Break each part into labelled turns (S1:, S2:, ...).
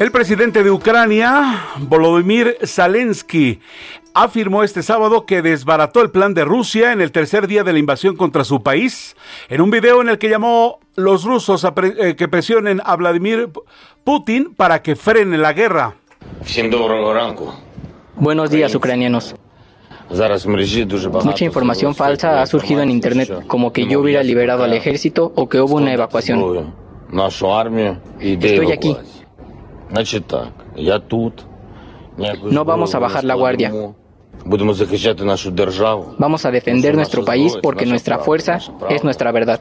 S1: El presidente de Ucrania, Volodymyr Zelensky, afirmó este sábado que desbarató el plan de Rusia en el tercer día de la invasión contra su país, en un video en el que llamó los rusos a pre eh, que presionen a Vladimir Putin para que frene la guerra.
S2: Buenos días, ucranianos. Mucha información falsa ha surgido en Internet, como que yo hubiera liberado al ejército o que hubo una evacuación. Estoy aquí. No vamos a bajar la guardia. Vamos a defender nuestro país porque nuestra fuerza es nuestra verdad.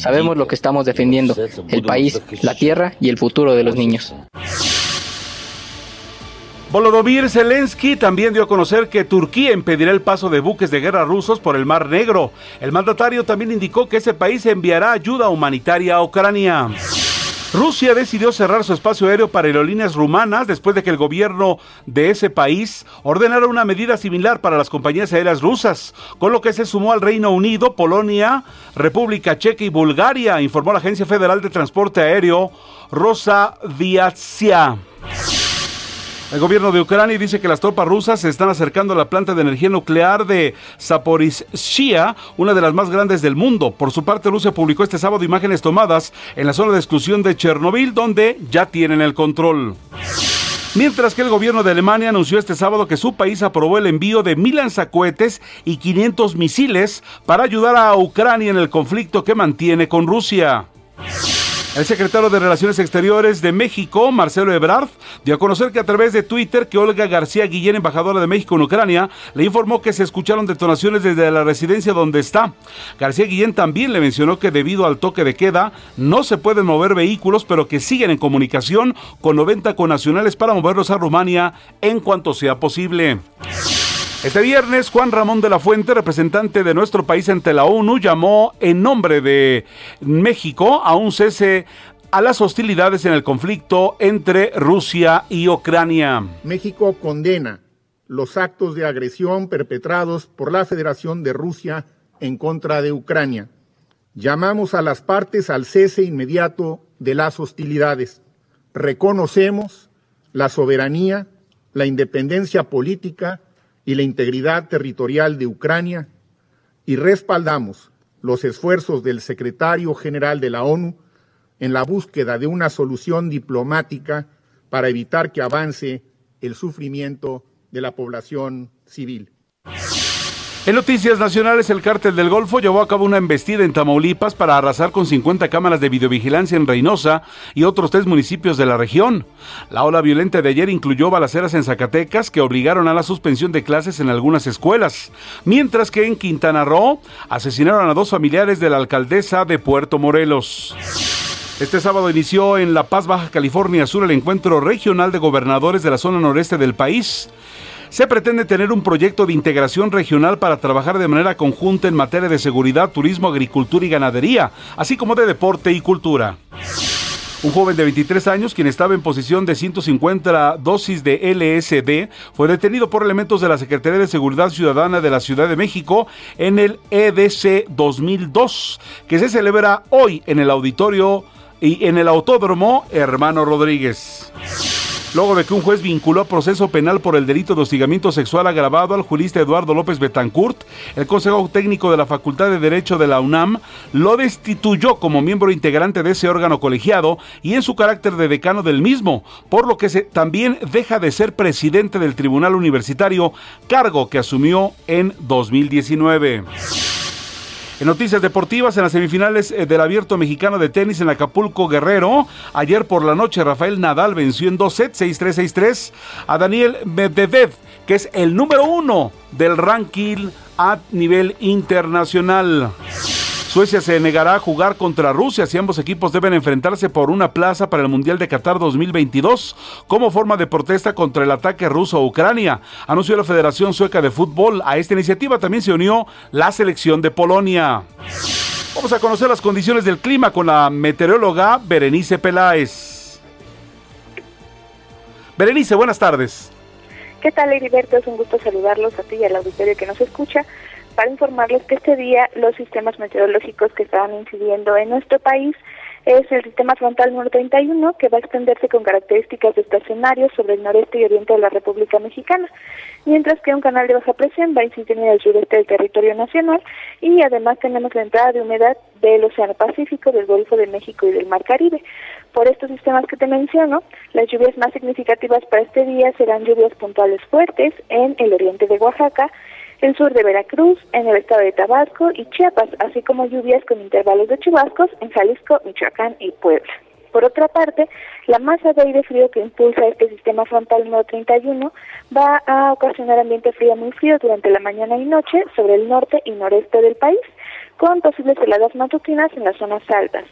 S2: Sabemos lo que estamos defendiendo, el país, la tierra y el futuro de los niños.
S1: Volodymyr Zelensky también dio a conocer que Turquía impedirá el paso de buques de guerra rusos por el Mar Negro. El mandatario también indicó que ese país enviará ayuda humanitaria a Ucrania. Rusia decidió cerrar su espacio aéreo para aerolíneas rumanas después de que el gobierno de ese país ordenara una medida similar para las compañías aéreas rusas, con lo que se sumó al Reino Unido, Polonia, República Checa y Bulgaria, informó la Agencia Federal de Transporte Aéreo Rosa Viatsia. El gobierno de Ucrania dice que las tropas rusas se están acercando a la planta de energía nuclear de Zaporizhia, una de las más grandes del mundo. Por su parte, Rusia publicó este sábado imágenes tomadas en la zona de exclusión de Chernobyl, donde ya tienen el control. Mientras que el gobierno de Alemania anunció este sábado que su país aprobó el envío de mil lanzacohetes y 500 misiles para ayudar a Ucrania en el conflicto que mantiene con Rusia. El secretario de Relaciones Exteriores de México, Marcelo Ebrard, dio a conocer que a través de Twitter que Olga García Guillén, embajadora de México en Ucrania, le informó que se escucharon detonaciones desde la residencia donde está. García Guillén también le mencionó que debido al toque de queda no se pueden mover vehículos, pero que siguen en comunicación con 90 conacionales para moverlos a Rumania en cuanto sea posible. Este viernes, Juan Ramón de la Fuente, representante de nuestro país ante la ONU, llamó en nombre de México a un cese a las hostilidades en el conflicto entre Rusia y Ucrania.
S3: México condena los actos de agresión perpetrados por la Federación de Rusia en contra de Ucrania. Llamamos a las partes al cese inmediato de las hostilidades. Reconocemos la soberanía, la independencia política, y la integridad territorial de Ucrania y respaldamos los esfuerzos del secretario general de la ONU en la búsqueda de una solución diplomática para evitar que avance el sufrimiento de la población civil.
S1: En noticias nacionales, el cártel del Golfo llevó a cabo una embestida en Tamaulipas para arrasar con 50 cámaras de videovigilancia en Reynosa y otros tres municipios de la región. La ola violenta de ayer incluyó balaceras en Zacatecas que obligaron a la suspensión de clases en algunas escuelas, mientras que en Quintana Roo asesinaron a dos familiares de la alcaldesa de Puerto Morelos. Este sábado inició en La Paz, Baja California Sur, el encuentro regional de gobernadores de la zona noreste del país. Se pretende tener un proyecto de integración regional para trabajar de manera conjunta en materia de seguridad, turismo, agricultura y ganadería, así como de deporte y cultura. Un joven de 23 años, quien estaba en posición de 150 dosis de LSD, fue detenido por elementos de la Secretaría de Seguridad Ciudadana de la Ciudad de México en el EDC 2002, que se celebra hoy en el auditorio y en el Autódromo Hermano Rodríguez. Luego de que un juez vinculó a proceso penal por el delito de hostigamiento sexual agravado al jurista Eduardo López Betancourt, el Consejo Técnico de la Facultad de Derecho de la UNAM lo destituyó como miembro integrante de ese órgano colegiado y en su carácter de decano del mismo, por lo que se, también deja de ser presidente del Tribunal Universitario, cargo que asumió en 2019. En noticias deportivas, en las semifinales eh, del Abierto Mexicano de Tenis en Acapulco Guerrero, ayer por la noche Rafael Nadal venció en dos sets, 6-3, 6-3, a Daniel Medvedev, que es el número uno del ranking a nivel internacional. Suecia se negará a jugar contra Rusia si ambos equipos deben enfrentarse por una plaza para el Mundial de Qatar 2022 como forma de protesta contra el ataque ruso a Ucrania, anunció la Federación Sueca de Fútbol. A esta iniciativa también se unió la selección de Polonia. Vamos a conocer las condiciones del clima con la meteoróloga Berenice Peláez. Berenice, buenas tardes.
S4: ¿Qué tal, Heriberto? Es un gusto saludarlos a ti y al auditorio que nos escucha para informarles que este día los sistemas meteorológicos que estaban incidiendo en nuestro país es el sistema frontal número 31 que va a extenderse con características estacionarios sobre el noreste y oriente de la República Mexicana, mientras que un canal de baja presión va a incidir en el sureste del territorio nacional y además tenemos la entrada de humedad del Océano Pacífico, del Golfo de México y del Mar Caribe. Por estos sistemas que te menciono, las lluvias más significativas para este día serán lluvias puntuales fuertes en el oriente de Oaxaca, el sur de Veracruz, en el estado de Tabasco y Chiapas, así como lluvias con intervalos de chubascos en Jalisco, Michoacán y Puebla. Por otra parte, la masa de aire frío que impulsa este sistema frontal número 31 va a ocasionar ambiente frío muy frío durante la mañana y noche sobre el norte y noreste del país, con posibles heladas matutinas en las zonas altas.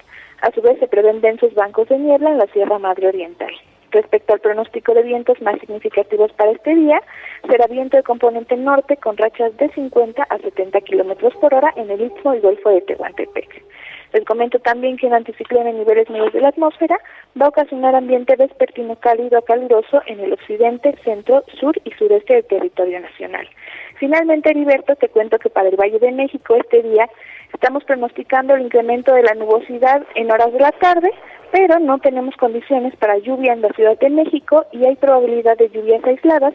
S4: A su vez, se prevén densos bancos de niebla en la Sierra Madre Oriental. Respecto al pronóstico de vientos más significativos para este día, será viento de componente norte con rachas de 50 a 70 kilómetros por hora en el Istmo y Golfo de Tehuantepec. Les comento también que un anticiclón en niveles medios de la atmósfera va a ocasionar ambiente vespertino cálido a caluroso en el occidente, centro, sur y sureste del territorio nacional. Finalmente, Heriberto, te cuento que para el Valle de México este día estamos pronosticando el incremento de la nubosidad en horas de la tarde, pero no tenemos condiciones para lluvia en la Ciudad de México y hay probabilidad de lluvias aisladas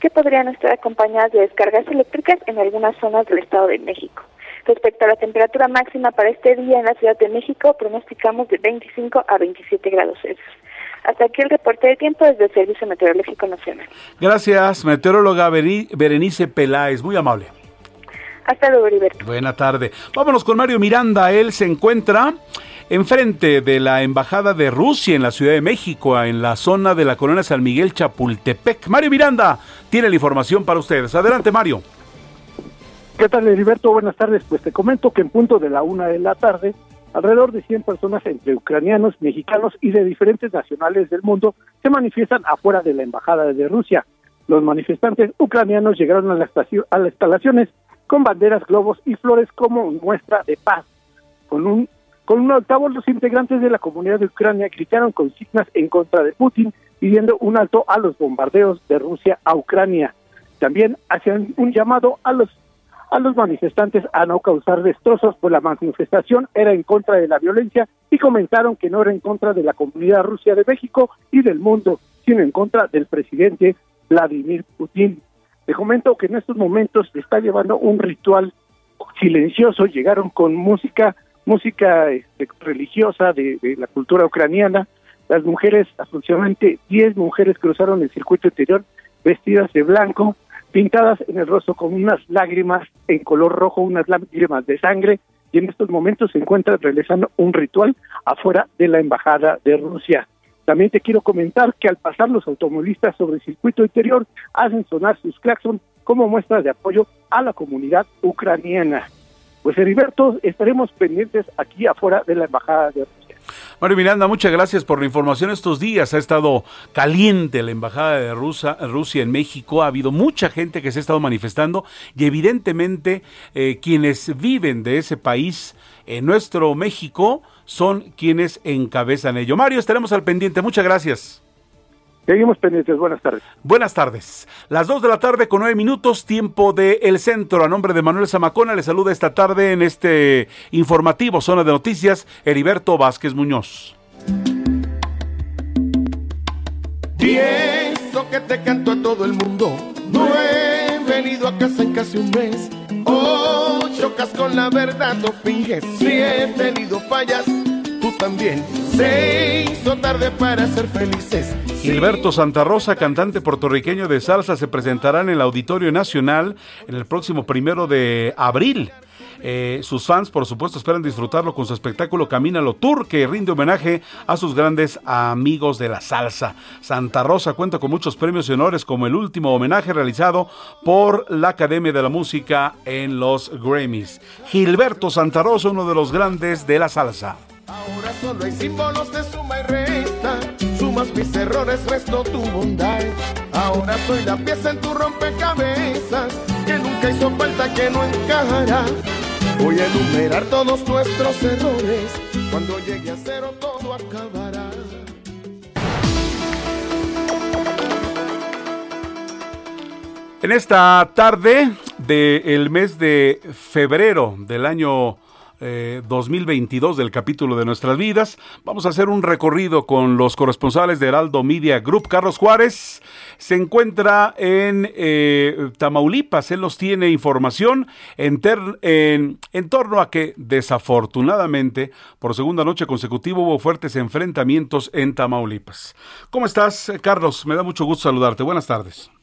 S4: que podrían estar acompañadas de descargas eléctricas en algunas zonas del Estado de México. Respecto a la temperatura máxima para este día en la Ciudad de México, pronosticamos de 25 a 27 grados Celsius. Hasta aquí el reporte de tiempo desde el Servicio Meteorológico Nacional.
S1: Gracias, meteoróloga Berenice Peláez, muy amable.
S4: Hasta luego, Heriberto.
S1: Buena tarde. Vámonos con Mario Miranda. Él se encuentra enfrente de la Embajada de Rusia en la Ciudad de México, en la zona de la colonia San Miguel Chapultepec. Mario Miranda tiene la información para ustedes. Adelante, Mario.
S5: ¿Qué tal, Heriberto? Buenas tardes. Pues te comento que en punto de la una de la tarde, alrededor de 100 personas entre ucranianos, mexicanos y de diferentes nacionales del mundo se manifiestan afuera de la Embajada de Rusia. Los manifestantes ucranianos llegaron a, la a las instalaciones con banderas, globos y flores como muestra de paz. Con un, con un altavoz, los integrantes de la comunidad de Ucrania gritaron consignas en contra de Putin, pidiendo un alto a los bombardeos de Rusia a Ucrania. También hacían un llamado a los a los manifestantes a no causar destrozos, pues la manifestación era en contra de la violencia y comentaron que no era en contra de la comunidad rusa de México y del mundo, sino en contra del presidente Vladimir Putin. Te comento que en estos momentos se está llevando un ritual silencioso, llegaron con música, música este, religiosa de, la cultura ucraniana, las mujeres, aproximadamente 10 mujeres cruzaron el circuito interior vestidas de blanco, pintadas en el rostro con unas lágrimas en color rojo, unas lágrimas de sangre, y en estos momentos se encuentran realizando un ritual afuera de la embajada de Rusia. También te quiero comentar que al pasar los automovilistas sobre el circuito interior hacen sonar sus claxons como muestra de apoyo a la comunidad ucraniana. Pues Heriberto, estaremos pendientes aquí afuera de la Embajada de Rusia.
S1: Mario Miranda, muchas gracias por la información estos días. Ha estado caliente la Embajada de Rusia, en México. Ha habido mucha gente que se ha estado manifestando y evidentemente eh, quienes viven de ese país, en nuestro México, son quienes encabezan ello. Mario, estaremos al pendiente. Muchas gracias.
S5: Seguimos pendientes. Buenas tardes.
S1: Buenas tardes. Las dos de la tarde con nueve minutos, tiempo de El Centro. A nombre de Manuel Zamacona, le saluda esta tarde en este informativo Zona de Noticias, Heriberto Vázquez Muñoz.
S6: Bien. lo que te canto a todo el mundo. No he venido a casa en casi un mes. Oh, chocas con la verdad, no finges. Si he tenido fallas, tú también. Se hizo tarde para ser felices.
S1: Gilberto Santa Rosa, cantante puertorriqueño de salsa, se presentará en el Auditorio Nacional en el próximo primero de abril. Eh, sus fans, por supuesto, esperan disfrutarlo con su espectáculo Camínalo Tour, que rinde homenaje a sus grandes amigos de la salsa. Santa Rosa cuenta con muchos premios y honores, como el último homenaje realizado por la Academia de la Música en los Grammys. Gilberto Santa Rosa, uno de los grandes de la salsa.
S6: Ahora solo hay símbolos de suma y resta. Sumas mis errores, resto tu bondad. Ahora soy la pieza en tu rompecabezas. Que nunca hizo falta, que no encajará. Voy a enumerar todos nuestros errores. Cuando llegue a cero todo acabará.
S1: En esta tarde del mes de febrero del año 2022 eh, del capítulo de nuestras vidas. Vamos a hacer un recorrido con los corresponsales de Heraldo Media Group. Carlos Juárez se encuentra en eh, Tamaulipas. Él nos tiene información en, en torno a que desafortunadamente por segunda noche consecutiva hubo fuertes enfrentamientos en Tamaulipas. ¿Cómo estás, Carlos? Me da mucho gusto saludarte. Buenas tardes.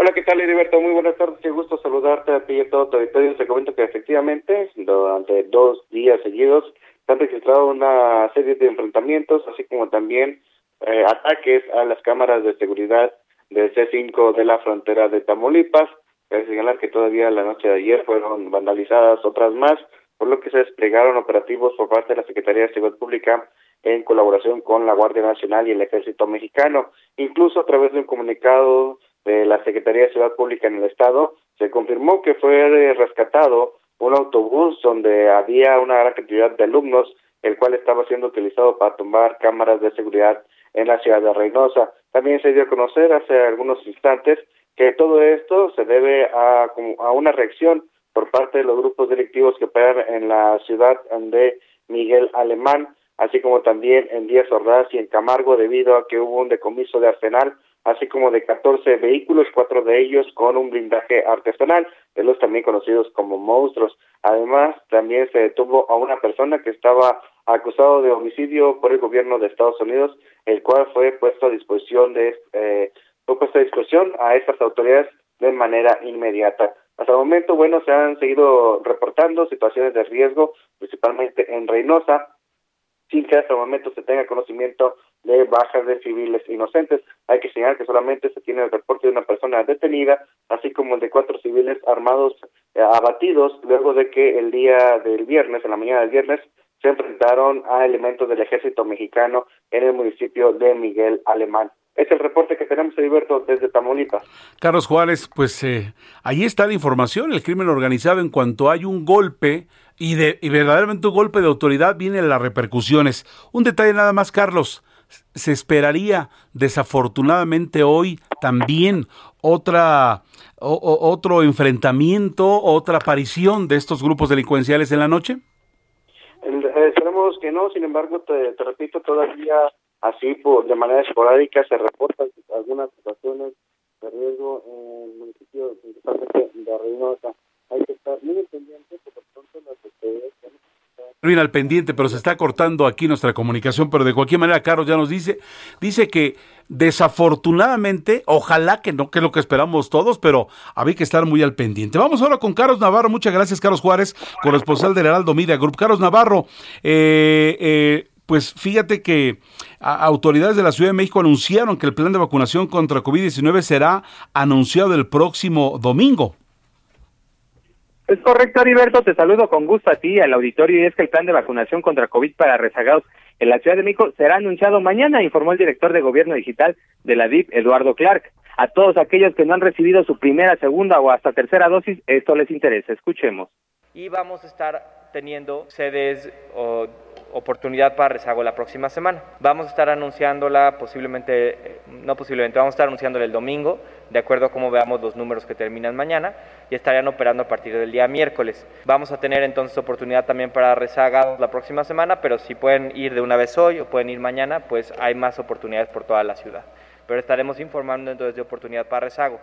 S7: Hola, ¿qué tal, Heriberto? Muy buenas tardes, qué gusto saludarte a ti y a todo tu auditorio. Se comenta que efectivamente, durante dos días seguidos, se han registrado una serie de enfrentamientos, así como también eh, ataques a las cámaras de seguridad del C5 de la frontera de Tamaulipas. Cabe señalar que todavía la noche de ayer fueron vandalizadas otras más, por lo que se desplegaron operativos por parte de la Secretaría de Seguridad Pública en colaboración con la Guardia Nacional y el Ejército Mexicano. Incluso a través de un comunicado de la Secretaría de Ciudad Pública en el Estado, se confirmó que fue rescatado un autobús donde había una gran cantidad de alumnos, el cual estaba siendo utilizado para tumbar cámaras de seguridad en la ciudad de Reynosa. También se dio a conocer hace algunos instantes que todo esto se debe a, a una reacción por parte de los grupos delictivos que operan en la ciudad de Miguel Alemán, así como también en Díaz Ordaz y en Camargo, debido a que hubo un decomiso de arsenal así como de 14 vehículos, cuatro de ellos con un blindaje artesanal, de los también conocidos como monstruos. Además, también se detuvo a una persona que estaba acusado de homicidio por el gobierno de Estados Unidos, el cual fue puesto a disposición de eh, fue puesto a disposición a estas autoridades de manera inmediata. Hasta el momento, bueno, se han seguido reportando situaciones de riesgo, principalmente en Reynosa, sin que hasta el momento se tenga conocimiento de bajas de civiles inocentes. Hay que señalar que solamente se tiene el reporte de una persona detenida, así como el de cuatro civiles armados eh, abatidos, luego de que el día del viernes, en la mañana del viernes, se enfrentaron a elementos del ejército mexicano en el municipio de Miguel Alemán. Es el reporte que tenemos, Heriberto, desde Tamaulipas.
S1: Carlos Juárez, pues eh, ahí está la información, el crimen organizado en cuanto hay un golpe y, de, y verdaderamente un golpe de autoridad, vienen las repercusiones. Un detalle nada más, Carlos se esperaría desafortunadamente hoy también otra otro enfrentamiento, otra aparición de estos grupos delincuenciales en la noche?
S7: Eh, esperemos que no, sin embargo, te, repito, todavía así por de manera esporádica se reportan algunas situaciones de riesgo en el municipio principalmente de Reynosa. Hay que estar muy pendientes porque pronto las autoridades
S1: Al pendiente, pero se está cortando aquí nuestra comunicación, pero de cualquier manera Carlos ya nos dice, dice que desafortunadamente, ojalá que no, que es lo que esperamos todos, pero había que estar muy al pendiente. Vamos ahora con Carlos Navarro, muchas gracias Carlos Juárez, corresponsal del Heraldo Media Group. Carlos Navarro, eh, eh, pues fíjate que autoridades de la Ciudad de México anunciaron que el plan de vacunación contra COVID-19 será anunciado el próximo domingo.
S8: Es correcto, Heriberto. Te saludo con gusto a ti, al auditorio, y es que el plan de vacunación contra COVID para rezagados en la Ciudad de México será anunciado mañana, informó el director de Gobierno Digital de la DIP, Eduardo Clark. A todos aquellos que no han recibido su primera, segunda o hasta tercera dosis, esto les interesa. Escuchemos.
S9: Y vamos a estar teniendo sedes o oportunidad para rezago la próxima semana. Vamos a estar anunciándola posiblemente, eh, no posiblemente, vamos a estar anunciándola el domingo, de acuerdo a cómo veamos los números que terminan mañana, y estarían operando a partir del día miércoles. Vamos a tener entonces oportunidad también para rezagados la próxima semana, pero si pueden ir de una vez hoy o pueden ir mañana, pues hay más oportunidades por toda la ciudad. pero estaremos informando entonces de oportunidad para rezago.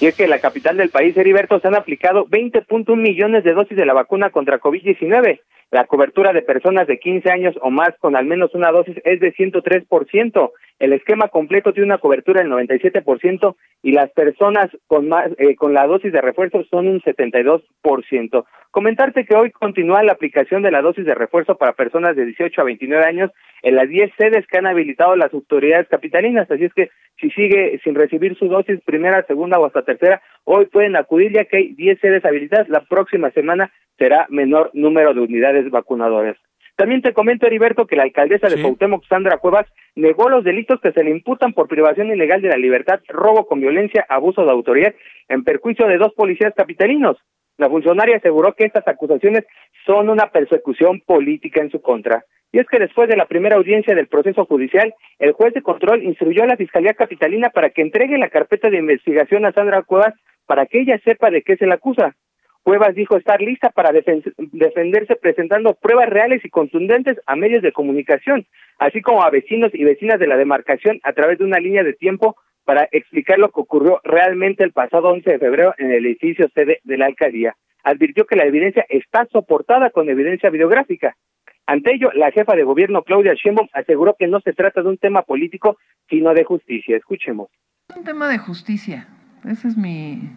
S8: Y es que en la capital del país, Heriberto, se han aplicado 20.1 millones de dosis de la vacuna contra COVID-19. La cobertura de personas de 15 años o más con al menos una dosis es de 103%. El esquema completo tiene una cobertura del 97% y las personas con más eh, con la dosis de refuerzo son un 72%. Comentarte que hoy continúa la aplicación de la dosis de refuerzo para personas de 18 a 29 años en las 10 sedes que han habilitado las autoridades capitalinas, así es que si sigue sin recibir su dosis primera, segunda o hasta tercera, hoy pueden acudir ya que hay 10 sedes habilitadas. La próxima semana será menor número de unidades vacunadoras. También te comento, Heriberto, que la alcaldesa de Cuauhtémoc, Sandra Cuevas, negó los delitos que se le imputan por privación ilegal de la libertad, robo con violencia, abuso de autoridad, en perjuicio de dos policías capitalinos. La funcionaria aseguró que estas acusaciones son una persecución política en su contra. Y es que después de la primera audiencia del proceso judicial, el juez de control instruyó a la Fiscalía Capitalina para que entregue la carpeta de investigación a Sandra Cuevas para que ella sepa de qué se le acusa. Cuevas dijo estar lista para defenderse presentando pruebas reales y contundentes a medios de comunicación, así como a vecinos y vecinas de la demarcación a través de una línea de tiempo para explicar lo que ocurrió realmente el pasado 11 de febrero en el edificio sede de la alcaldía. Advirtió que la evidencia está soportada con evidencia videográfica. Ante ello, la jefa de gobierno Claudia Sheinbaum aseguró que no se trata de un tema político, sino de justicia. Escuchemos.
S10: Es un tema de justicia. Esa es mi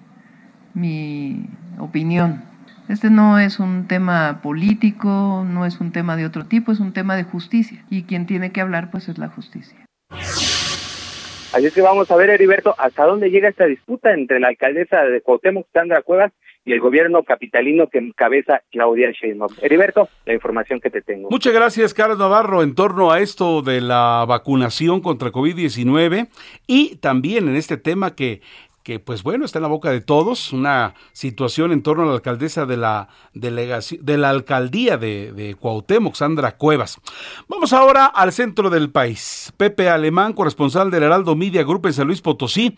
S10: mi opinión. Este no es un tema político, no es un tema de otro tipo, es un tema de justicia. Y quien tiene que hablar, pues es la justicia.
S8: Así es que vamos a ver, Heriberto, hasta dónde llega esta disputa entre la alcaldesa de Cuauhtémoc, Sandra Cuevas, y el gobierno capitalino que encabeza Claudia Sheinbaum. Heriberto, la información que te tengo.
S1: Muchas gracias, Carlos Navarro, en torno a esto de la vacunación contra COVID-19 y también en este tema que que pues bueno, está en la boca de todos, una situación en torno a la alcaldesa de la delegación, de la alcaldía de, de Cuauhtémoc, Sandra Cuevas. Vamos ahora al centro del país. Pepe Alemán, corresponsal del Heraldo Media Group en San Luis Potosí.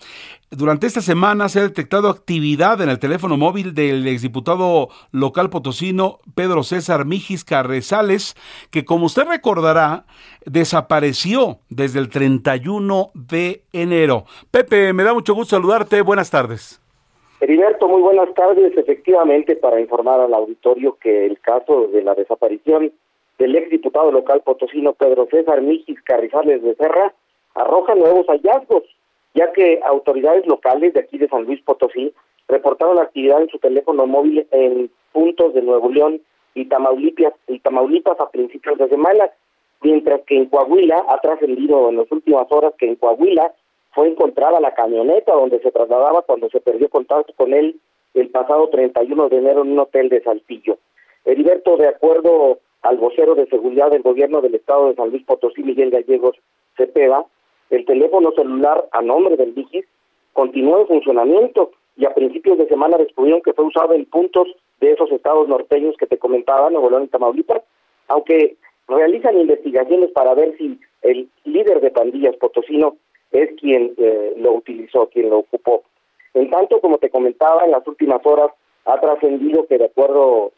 S1: Durante esta semana se ha detectado actividad en el teléfono móvil del exdiputado local potosino Pedro César Mijis Carrezales, que como usted recordará, desapareció desde el 31 de enero. Pepe, me da mucho gusto saludarte. Buenas tardes.
S11: Heriberto, muy buenas tardes. Efectivamente, para informar al auditorio que el caso de la desaparición del exdiputado local potosino Pedro César Mijis Carrizales de Serra arroja nuevos hallazgos ya que autoridades locales de aquí de San Luis Potosí reportaron actividad en su teléfono móvil en puntos de Nuevo León y Tamaulipas, y Tamaulipas a principios de semana, mientras que en Coahuila ha trascendido en las últimas horas que en Coahuila fue encontrada la camioneta donde se trasladaba cuando se perdió contacto con él el pasado 31 de enero en un hotel de Saltillo. Heriberto, de acuerdo al vocero de seguridad del gobierno del estado de San Luis Potosí, Miguel Gallegos Cepeda, el teléfono celular a nombre del Vigis continuó en funcionamiento y a principios de semana descubrieron que fue usado en puntos de esos estados norteños que te comentaba, Nuevo León y Tamaulipas, aunque realizan investigaciones para ver si el líder de pandillas potosino es quien eh, lo utilizó, quien lo ocupó. En tanto, como te comentaba, en las últimas horas ha trascendido que de acuerdo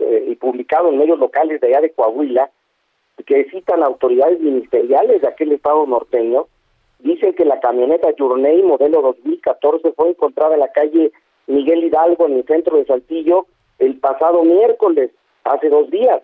S11: eh, y publicado en medios locales de allá de Coahuila, que citan autoridades ministeriales de aquel estado norteño, dicen que la camioneta Journey modelo 2014 fue encontrada en la calle Miguel Hidalgo en el centro de Saltillo el pasado miércoles, hace dos días,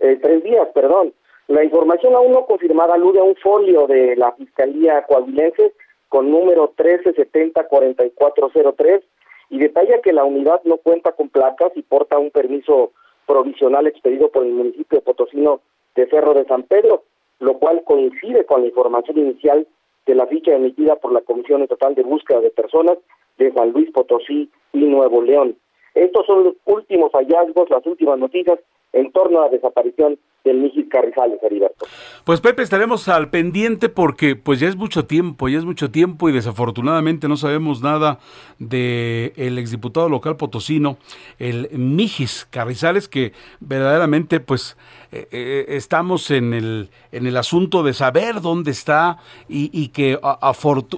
S11: eh, tres días, perdón. La información aún no confirmada alude a un folio de la Fiscalía Coahuilense con número 1370-4403 y detalla que la unidad no cuenta con placas y porta un permiso provisional expedido por el municipio de Potosino de Cerro de San Pedro, lo cual coincide con la información inicial de la ficha emitida por la Comisión Estatal de Búsqueda de Personas de San Luis Potosí y Nuevo León. Estos son los últimos hallazgos, las últimas noticias en torno a la desaparición del Mijis Carrizales, Heriberto.
S1: Pues Pepe, estaremos al pendiente porque pues ya es mucho tiempo, ya es mucho tiempo y desafortunadamente no sabemos nada de el exdiputado local potosino, el Mijis Carrizales, que verdaderamente pues eh, eh, estamos en el, en el asunto de saber dónde está y, que,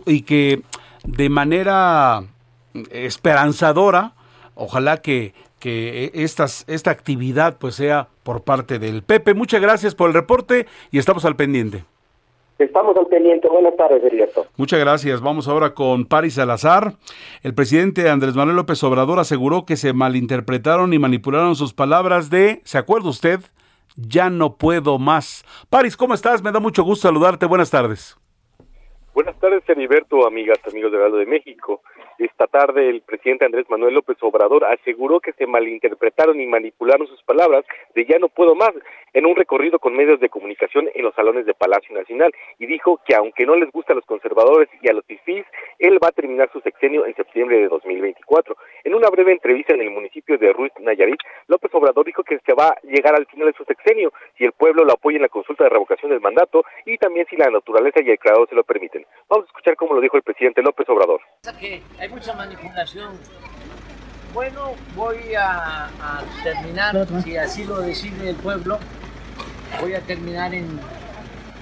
S1: y que de manera esperanzadora, ojalá que que estas, esta actividad pues sea por parte del Pepe. Muchas gracias por el reporte y estamos al pendiente.
S11: Estamos al pendiente. Buenas tardes, Heriberto.
S1: Muchas gracias. Vamos ahora con Paris Salazar. El presidente Andrés Manuel López Obrador aseguró que se malinterpretaron y manipularon sus palabras de, ¿se acuerda usted? Ya no puedo más. Paris, ¿cómo estás? Me da mucho gusto saludarte. Buenas tardes.
S12: Buenas tardes, Heriberto, amigas, amigos de Heraldo de México. Esta tarde el presidente Andrés Manuel López Obrador aseguró que se malinterpretaron y manipularon sus palabras de ya no puedo más en un recorrido con medios de comunicación en los salones de Palacio Nacional y dijo que aunque no les gusta a los conservadores y a los fifís, él va a terminar su sexenio en septiembre de 2024. En una breve entrevista en el municipio de Ruiz Nayarit, López Obrador dijo que se va a llegar al final de su sexenio si el pueblo lo apoya en la consulta de revocación del mandato y también si la naturaleza y el creador se lo permiten. Vamos a escuchar cómo lo dijo el presidente López Obrador
S13: hay mucha manipulación. Bueno, voy a, terminar, si así lo decide el pueblo, voy a terminar en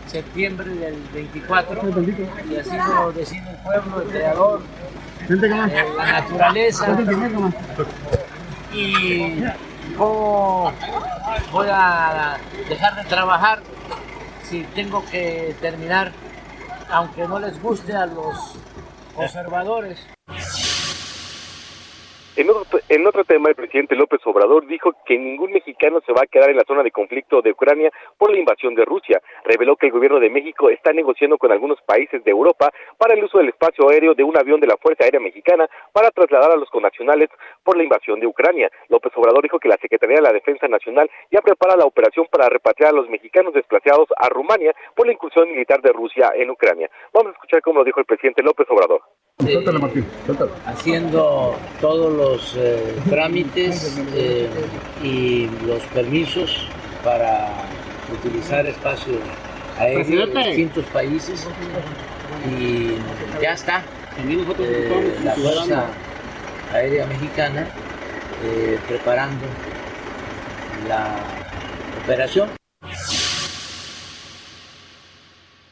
S13: septiembre del 24, si así lo decide el pueblo, el creador, eh, la naturaleza. Y cómo voy a dejar de trabajar si tengo que terminar, aunque no les guste a los conservadores.
S12: En otro, en otro tema, el presidente López Obrador dijo que ningún mexicano se va a quedar en la zona de conflicto de Ucrania por la invasión de Rusia. Reveló que el gobierno de México está negociando con algunos países de Europa para el uso del espacio aéreo de un avión de la Fuerza Aérea Mexicana para trasladar a los connacionales por la invasión de Ucrania. López Obrador dijo que la Secretaría de la Defensa Nacional ya prepara la operación para repatriar a los mexicanos desplazados a Rumania por la incursión militar de Rusia en Ucrania. Vamos a escuchar cómo lo dijo el presidente López Obrador.
S13: Haciendo todos los eh, trámites eh, y los permisos para utilizar espacio aéreo en distintos países. Y ya está. Eh, la Fuerza Aérea Mexicana preparando la operación.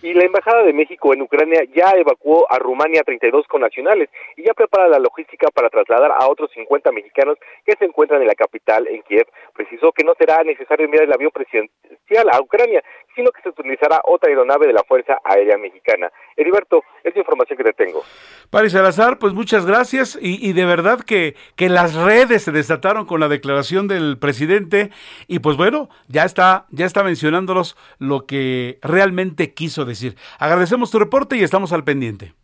S12: Y la Embajada de México en Ucrania ya evacuó a Rumania 32 connacionales y ya prepara la logística para trasladar a otros 50 mexicanos que se encuentran en la capital, en Kiev. Precisó que no será necesario enviar el avión presidencial a Ucrania, sino que se utilizará otra aeronave de la Fuerza Aérea Mexicana. Heriberto, es la información que te tengo.
S1: Paris Salazar, pues muchas gracias y, de verdad que, que las redes se desataron con la declaración del presidente y pues bueno, ya está, ya está mencionándolos lo que realmente quiso decir. Agradecemos tu reporte y estamos al pendiente.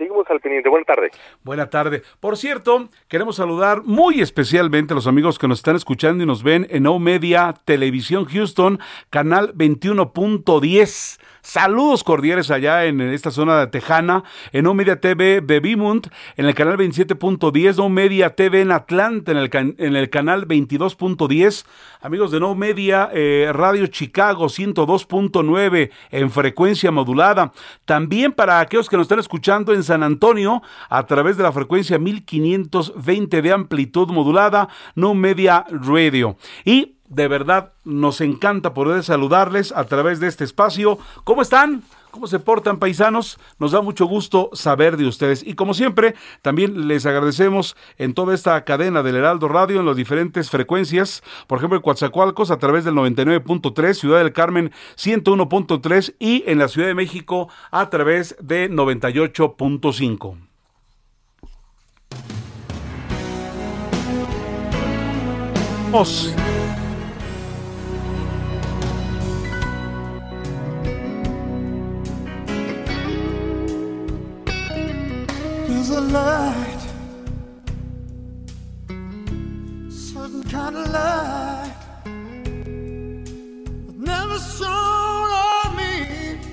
S12: Seguimos al pendiente. Buenas tardes.
S1: Buena tarde. Por cierto, queremos saludar muy especialmente a los amigos que nos están escuchando y nos ven en O Media Televisión Houston, canal 21.10. Saludos cordiales allá en esta zona tejana, en O Media TV de Bimund, en el canal 27.10, No Media TV en Atlanta, en el, en el canal 22.10. Amigos de No Media eh, Radio Chicago 102.9 en frecuencia modulada. También para aquellos que nos están escuchando en San Antonio a través de la frecuencia 1520 de amplitud modulada, No Media Radio. Y de verdad nos encanta poder saludarles a través de este espacio. ¿Cómo están? ¿Cómo se portan paisanos? Nos da mucho gusto saber de ustedes. Y como siempre, también les agradecemos en toda esta cadena del Heraldo Radio en las diferentes frecuencias. Por ejemplo, en Coatzacoalcos a través del 99.3, Ciudad del Carmen 101.3 y en la Ciudad de México a través de 98.5.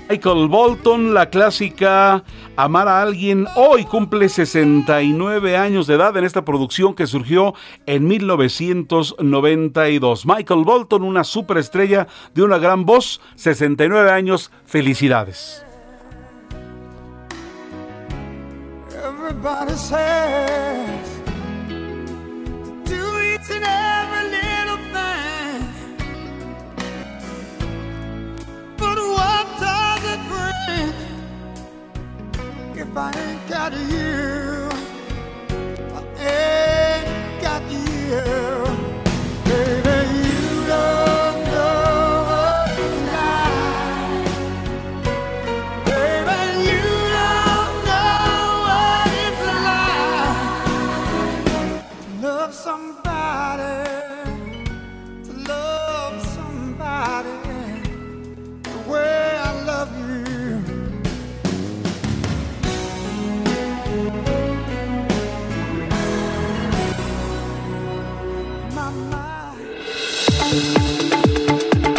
S1: Michael Bolton, la clásica Amar a alguien, hoy cumple 69 años de edad en esta producción que surgió en 1992. Michael Bolton, una superestrella de una gran voz, 69 años, felicidades. Everybody says do each and every little thing. But what does it bring if I ain't got you? I ain't got you.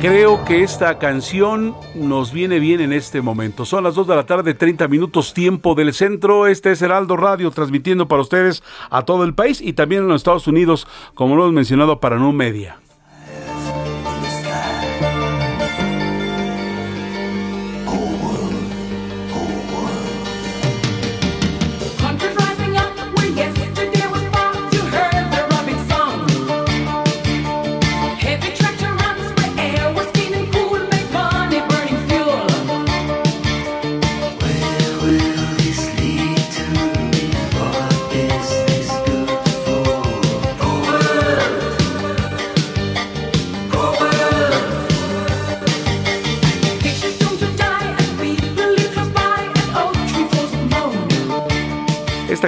S1: Creo que esta canción nos viene bien en este momento. Son las 2 de la tarde, 30 minutos tiempo del centro. Este es Heraldo Radio transmitiendo para ustedes a todo el país y también en los Estados Unidos, como lo hemos mencionado para No Media.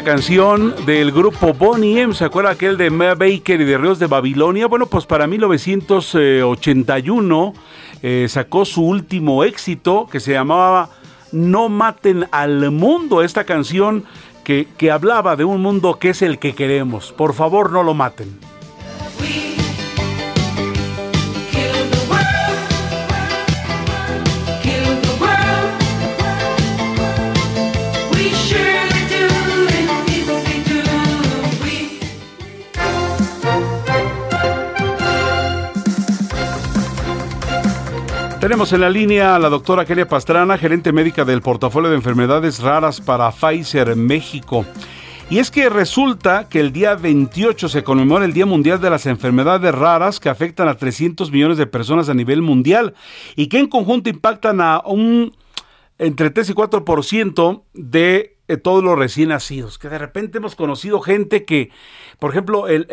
S1: Canción del grupo Bonnie M. ¿Se acuerda aquel de Baker y de Ríos de Babilonia? Bueno, pues para 1981 eh, sacó su último éxito que se llamaba No maten al mundo. Esta canción que, que hablaba de un mundo que es el que queremos. Por favor, no lo maten. Tenemos en la línea a la doctora Kenia Pastrana, gerente médica del portafolio de enfermedades raras para Pfizer México. Y es que resulta que el día 28 se conmemora el Día Mundial de las Enfermedades Raras que afectan a 300 millones de personas a nivel mundial y que en conjunto impactan a un entre 3 y 4% de eh, todos los recién nacidos, que de repente hemos conocido gente que, por ejemplo, el,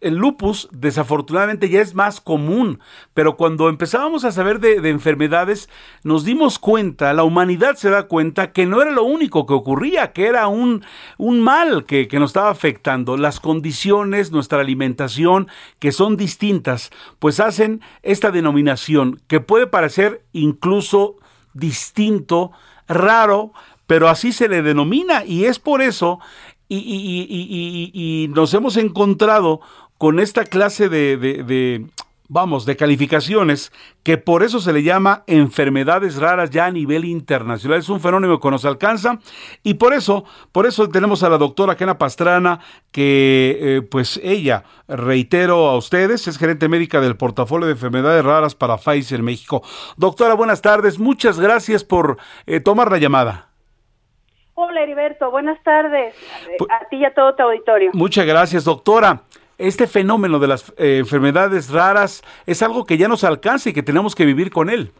S1: lupus desafortunadamente ya es más común, pero cuando empezábamos a saber de, de, enfermedades, nos dimos cuenta, la humanidad se da cuenta que no era lo único que ocurría, que era un, un mal que, que nos estaba afectando. Las condiciones, nuestra alimentación, que son distintas, pues hacen esta denominación, que puede parecer incluso distinto, raro, pero así se le denomina y es por eso y, y, y, y nos hemos encontrado con esta clase de, vamos, de calificaciones que por eso se le llama enfermedades raras ya a nivel internacional. Es un fenómeno que nos alcanza y por eso, por eso tenemos a la doctora Kena Pastrana que eh, pues ella, reitero a ustedes, es gerente médica del portafolio de enfermedades raras para Pfizer México. Doctora, buenas tardes. Muchas gracias por eh, tomar la llamada.
S14: Hola Heriberto, buenas tardes a ti y a todo tu auditorio.
S1: Muchas gracias, doctora. Este fenómeno de las eh, enfermedades raras es algo que ya nos alcanza y que tenemos que vivir con él.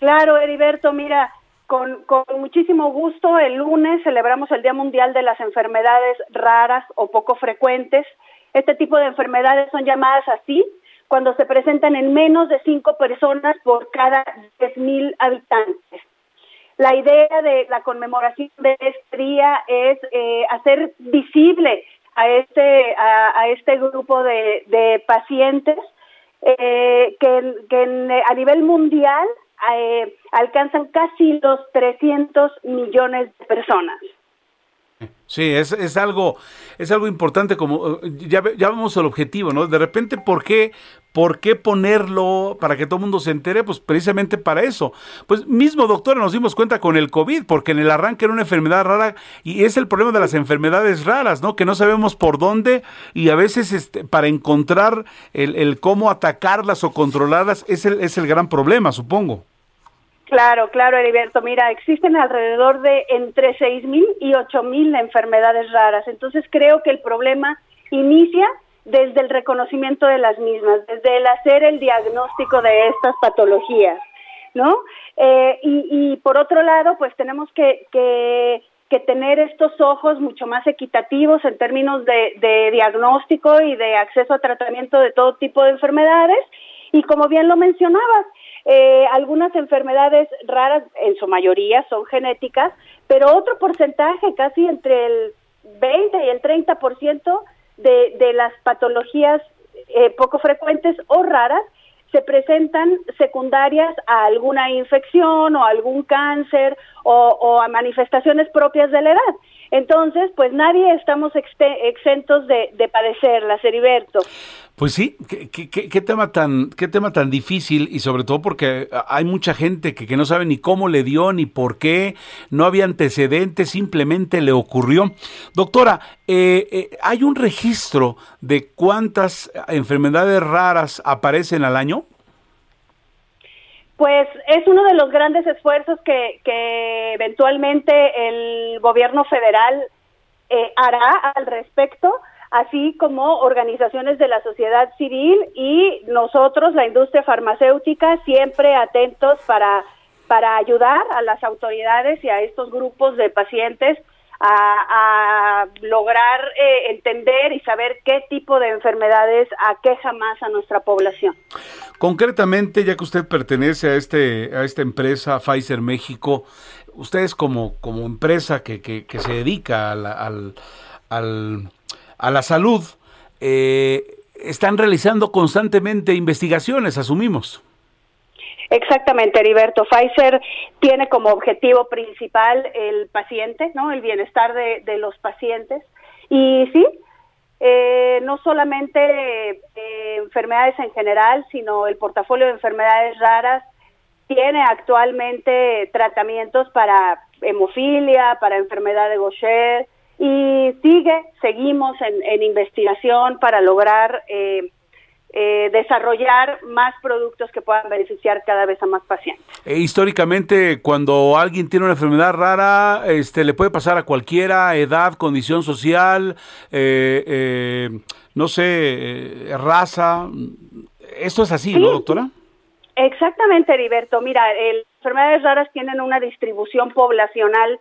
S14: Claro, Heriberto, mira, con, con muchísimo gusto el lunes celebramos el Día Mundial de las Enfermedades Raras o Poco Frecuentes. Este tipo de enfermedades son llamadas así cuando se presentan en menos de cinco personas por cada 10.000 habitantes. La idea de la conmemoración de este día es eh, hacer visible a este, a, este grupo de, de pacientes eh, que, que a nivel mundial eh, alcanzan casi los 300 millones de personas.
S1: Sí, es, es algo es algo importante como ya, ya vemos el objetivo, ¿no? De repente, ¿por qué ¿Por qué ponerlo para que todo el mundo se entere? Pues precisamente para eso. Pues mismo, doctora, nos dimos cuenta con el COVID, porque en el arranque era una enfermedad rara y es el problema de las enfermedades raras, ¿no? Que no sabemos por dónde y a veces este, para encontrar el, el cómo atacarlas o controlarlas es el, es el gran problema, supongo.
S14: Claro, claro, Heriberto. Mira, existen alrededor de entre seis mil y ocho mil enfermedades raras. Entonces creo que el problema inicia desde el reconocimiento de las mismas, desde el hacer el diagnóstico de estas patologías, ¿no? Eh, y, y, por otro lado, pues tenemos que, que, que, tener estos ojos mucho más equitativos en términos de, de diagnóstico y de acceso a tratamiento de todo tipo de enfermedades. Y como bien lo mencionabas, eh, algunas enfermedades raras, en su mayoría son genéticas, pero otro porcentaje, casi entre el 20 y el 30% de, de las patologías eh, poco frecuentes o raras se presentan secundarias a alguna infección o algún cáncer o, a manifestaciones propias de la edad. Entonces, pues nadie estamos exentos de, de padecerlas, Heriberto.
S1: Pues sí, ¿qué, tema tan, qué tema tan difícil y sobre todo porque hay mucha gente que, que, no sabe ni cómo le dio ni por qué, no había antecedentes, simplemente le ocurrió. Doctora, eh, eh, ¿hay un registro de cuántas enfermedades raras aparecen al año?
S14: Pues es uno de los grandes esfuerzos que, que eventualmente el gobierno federal eh, hará al respecto así como organizaciones de la sociedad civil y nosotros, la industria farmacéutica, siempre atentos para, para ayudar a las autoridades y a estos grupos de pacientes a, lograr eh, entender y saber qué tipo de enfermedades aqueja más a nuestra población.
S1: Concretamente, ya que usted pertenece a este a esta empresa Pfizer México, ustedes como como empresa que, que, se dedica al, al a la salud, eh, están realizando constantemente investigaciones, asumimos.
S14: Exactamente, Heriberto. Pfizer tiene como objetivo principal el paciente, ¿no? El bienestar de, los pacientes. Y sí, eh, no solamente eh, enfermedades en general, sino el portafolio de enfermedades raras tiene actualmente tratamientos para hemofilia, para enfermedad de Gaucher, y sigue, seguimos en, investigación para lograr eh, eh, desarrollar más productos que puedan beneficiar cada vez a más pacientes.
S1: E históricamente, cuando alguien tiene una enfermedad rara, este, le puede pasar a cualquiera, edad, condición social, eh, no sé, raza. Esto es así, ¿no, doctora?
S14: Exactamente, Heriberto. Mira, las enfermedades raras tienen una distribución poblacional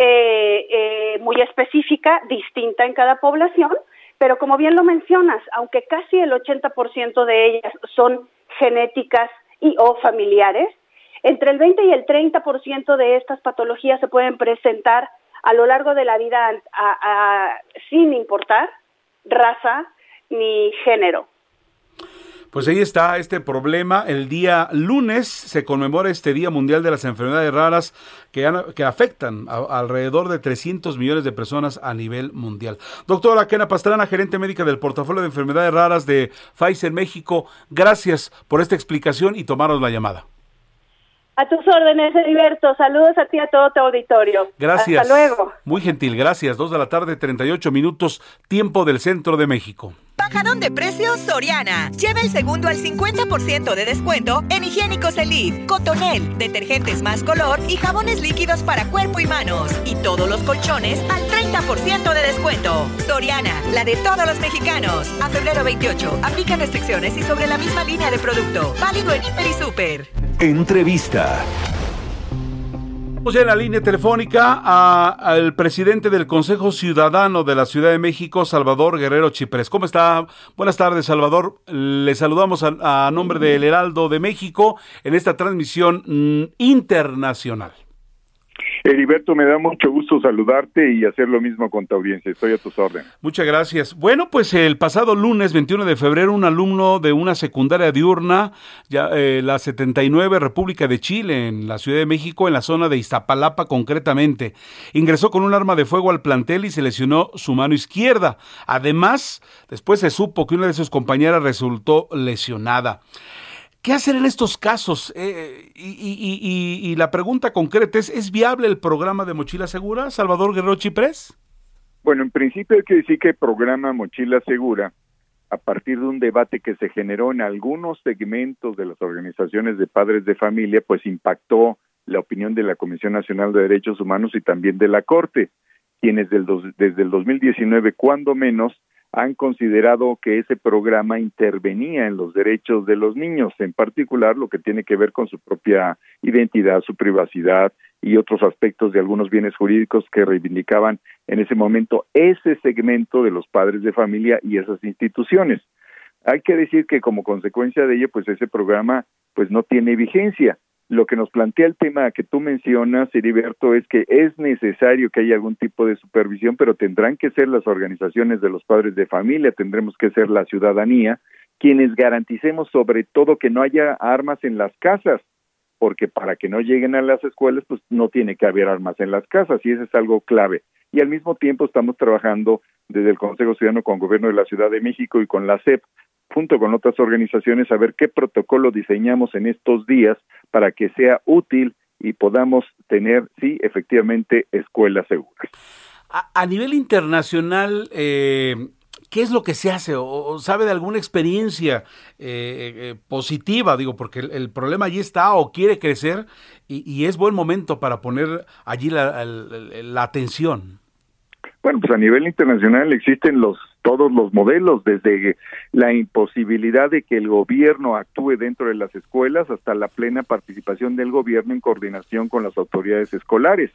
S14: eh, eh, muy específica, distinta en cada población, pero como bien lo mencionas, aunque casi el 80% de ellas son genéticas y o familiares, entre el 20 y el 30% de estas patologías se pueden presentar a lo largo de la vida sin importar raza ni género.
S1: Pues ahí está este problema. El día lunes se conmemora este Día Mundial de las Enfermedades Raras que, que afectan a, alrededor de 300 millones de personas a nivel mundial. Doctora Kena Pastrana, gerente médica del portafolio de enfermedades raras de Pfizer México, gracias por esta explicación y tomaros la llamada.
S14: A tus órdenes, Heriberto. Saludos a ti y a todo tu auditorio.
S1: Gracias.
S14: Hasta luego.
S1: Muy gentil, gracias. Dos de la tarde, 38 minutos, tiempo del centro de México.
S15: Bajadón de precios Soriana. Lleva el segundo al 50% de descuento en higiénicos Elite, Cotonel, detergentes más color y jabones líquidos para cuerpo y manos. Y todos los colchones al 30% de descuento. Soriana, la de todos los mexicanos. A febrero 28. Aplica restricciones y sobre la misma línea de producto. Válido en Hiper y Super.
S16: Entrevista.
S1: Ya en la línea telefónica al presidente del Consejo Ciudadano de la Ciudad de México, Salvador Guerrero Chiprés. ¿Cómo está? Buenas tardes, Salvador. Le saludamos a, nombre del Heraldo de México en esta transmisión mm, internacional.
S17: Heriberto, me da mucho gusto saludarte y hacer lo mismo con tu audiencia. Estoy a tus órdenes.
S1: Muchas gracias. Bueno, pues el pasado lunes 21 de febrero, un alumno de una secundaria diurna, ya, eh, la 79 República de Chile, en la Ciudad de México, en la zona de Iztapalapa concretamente, ingresó con un arma de fuego al plantel y se lesionó su mano izquierda. Además, después se supo que una de sus compañeras resultó lesionada. ¿Qué hacer en estos casos? Eh, y, la pregunta concreta es, ¿es viable el programa de Mochila Segura, Salvador Guerrero Chiprés?
S17: Bueno, en principio hay que decir que el programa Mochila Segura, a partir de un debate que se generó en algunos segmentos de las organizaciones de padres de familia, pues impactó la opinión de la Comisión Nacional de Derechos Humanos y también de la Corte, quienes desde el 2019, cuando menos, han considerado que ese programa intervenía en los derechos de los niños, en particular lo que tiene que ver con su propia identidad, su privacidad y otros aspectos de algunos bienes jurídicos que reivindicaban en ese momento ese segmento de los padres de familia y esas instituciones. Hay que decir que como consecuencia de ello, pues ese programa pues no tiene vigencia. Lo que nos plantea el tema que tú mencionas, Heriberto, es que es necesario que haya algún tipo de supervisión, pero tendrán que ser las organizaciones de los padres de familia, tendremos que ser la ciudadanía, quienes garanticemos sobre todo que no haya armas en las casas, porque para que no lleguen a las escuelas, pues no tiene que haber armas en las casas, y eso es algo clave. Y al mismo tiempo estamos trabajando desde el Consejo Ciudadano con el Gobierno de la Ciudad de México y con la CEP junto con otras organizaciones, a ver qué protocolo diseñamos en estos días para que sea útil y podamos tener, sí, efectivamente, escuelas seguras.
S1: A, nivel internacional, eh, ¿qué es lo que se hace? ¿O, sabe de alguna experiencia eh, eh, positiva? Digo, porque el, problema allí está o quiere crecer y, es buen momento para poner allí la atención.
S17: Bueno, pues a nivel internacional existen los todos los modelos, desde la imposibilidad de que el gobierno actúe dentro de las escuelas hasta la plena participación del gobierno en coordinación con las autoridades escolares,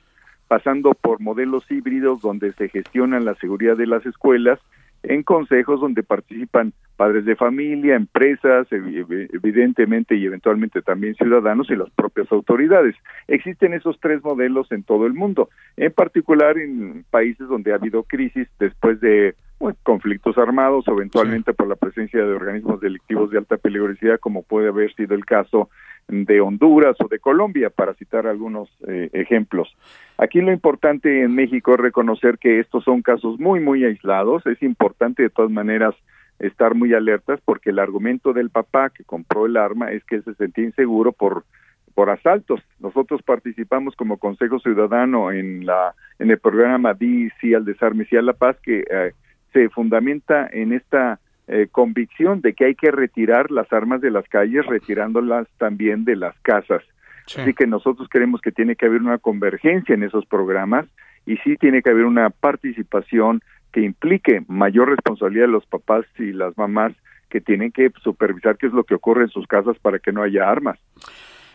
S17: pasando por modelos híbridos donde se gestiona la seguridad de las escuelas en consejos donde participan padres de familia, empresas, evidentemente y eventualmente también ciudadanos y las propias autoridades. Existen esos tres modelos en todo el mundo, en particular en países donde ha habido crisis después de conflictos armados o eventualmente por la presencia de organismos delictivos de alta peligrosidad, como puede haber sido el caso de Honduras o de Colombia, para citar algunos eh, ejemplos. Aquí lo importante en México es reconocer que estos son casos muy, muy aislados. Es importante de todas maneras estar muy alertas porque el argumento del papá que compró el arma es que él se sentía inseguro por por asaltos. Nosotros participamos como Consejo Ciudadano en la en el programa Di sí al desarme sí a la paz que eh, se fundamenta en esta eh, convicción de que hay que retirar las armas de las calles, retirándolas también de las casas. Así que nosotros creemos que tiene que haber una convergencia en esos programas y sí tiene que haber una participación que implique mayor responsabilidad de los papás y las mamás que tienen que supervisar qué es lo que ocurre en sus casas para que no haya armas.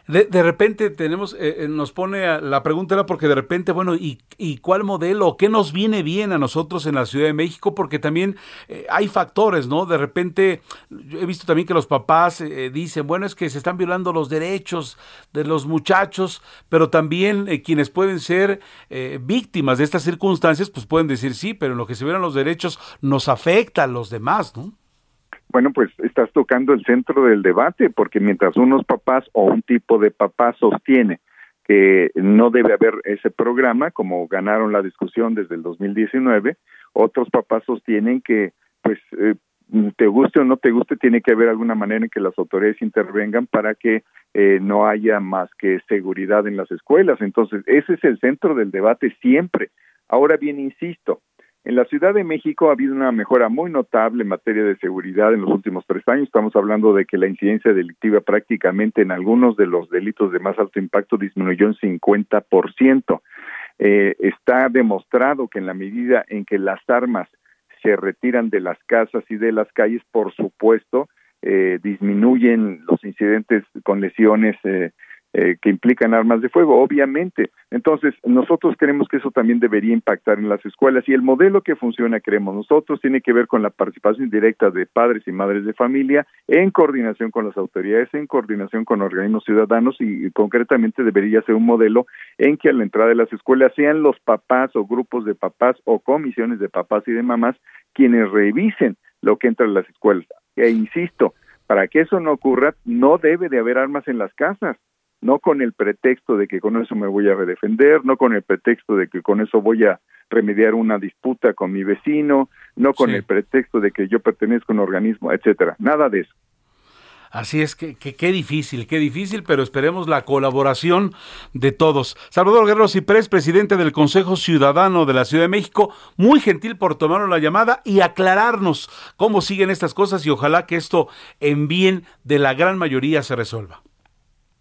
S1: De, de repente tenemos, eh, eh, nos pone la pregunta era porque de repente, bueno, ¿y, ¿y, cuál modelo? ¿Qué nos viene bien a nosotros en la Ciudad de México? Porque también eh, hay factores, ¿no? De repente, he visto también que los papás dicen, bueno, es que se están violando los derechos de los muchachos, pero también quienes pueden ser víctimas de estas circunstancias, pues pueden decir sí, pero en lo que se violan los derechos nos afecta a los demás, ¿no?
S17: Bueno, pues estás tocando el centro del debate, porque mientras unos papás o un tipo de papá sostiene que no debe haber ese programa, como ganaron la discusión desde el 2019, otros papás sostienen que, pues, eh, te guste o no te guste, tiene que haber alguna manera en que las autoridades intervengan para que eh, no haya más que seguridad en las escuelas. Entonces, ese es el centro del debate siempre. Ahora bien, insisto, en la Ciudad de México ha habido una mejora muy notable en materia de seguridad en los últimos tres años. Estamos hablando de que la incidencia delictiva prácticamente en algunos de los delitos de más alto impacto disminuyó en 50%. Eh, está demostrado que en la medida en que las armas se retiran de las casas y de las calles, por supuesto, eh, disminuyen los incidentes con lesiones eh, eh, que implican armas de fuego, obviamente. Entonces, nosotros creemos que eso también debería impactar en las escuelas y el modelo que funciona, creemos nosotros, tiene que ver con la participación directa de padres y madres de familia en coordinación con las autoridades, en coordinación con organismos ciudadanos y, concretamente debería ser un modelo en que a la entrada de las escuelas sean los papás o grupos de papás o comisiones de papás y de mamás quienes revisen lo que entra en las escuelas. E insisto, para que eso no ocurra, no debe de haber armas en las casas no con el pretexto de que con eso me voy a redefender, no con el pretexto de que con eso voy a remediar una disputa con mi vecino, no con el pretexto de que yo pertenezco a un organismo, etcétera. Nada de eso.
S1: Así es que qué difícil, qué difícil, pero esperemos la colaboración de todos. Salvador Guerrero Ciprés, presidente del Consejo Ciudadano de la Ciudad de México, muy gentil por tomarnos la llamada y aclararnos cómo siguen estas cosas y ojalá que esto en bien de la gran mayoría se resuelva.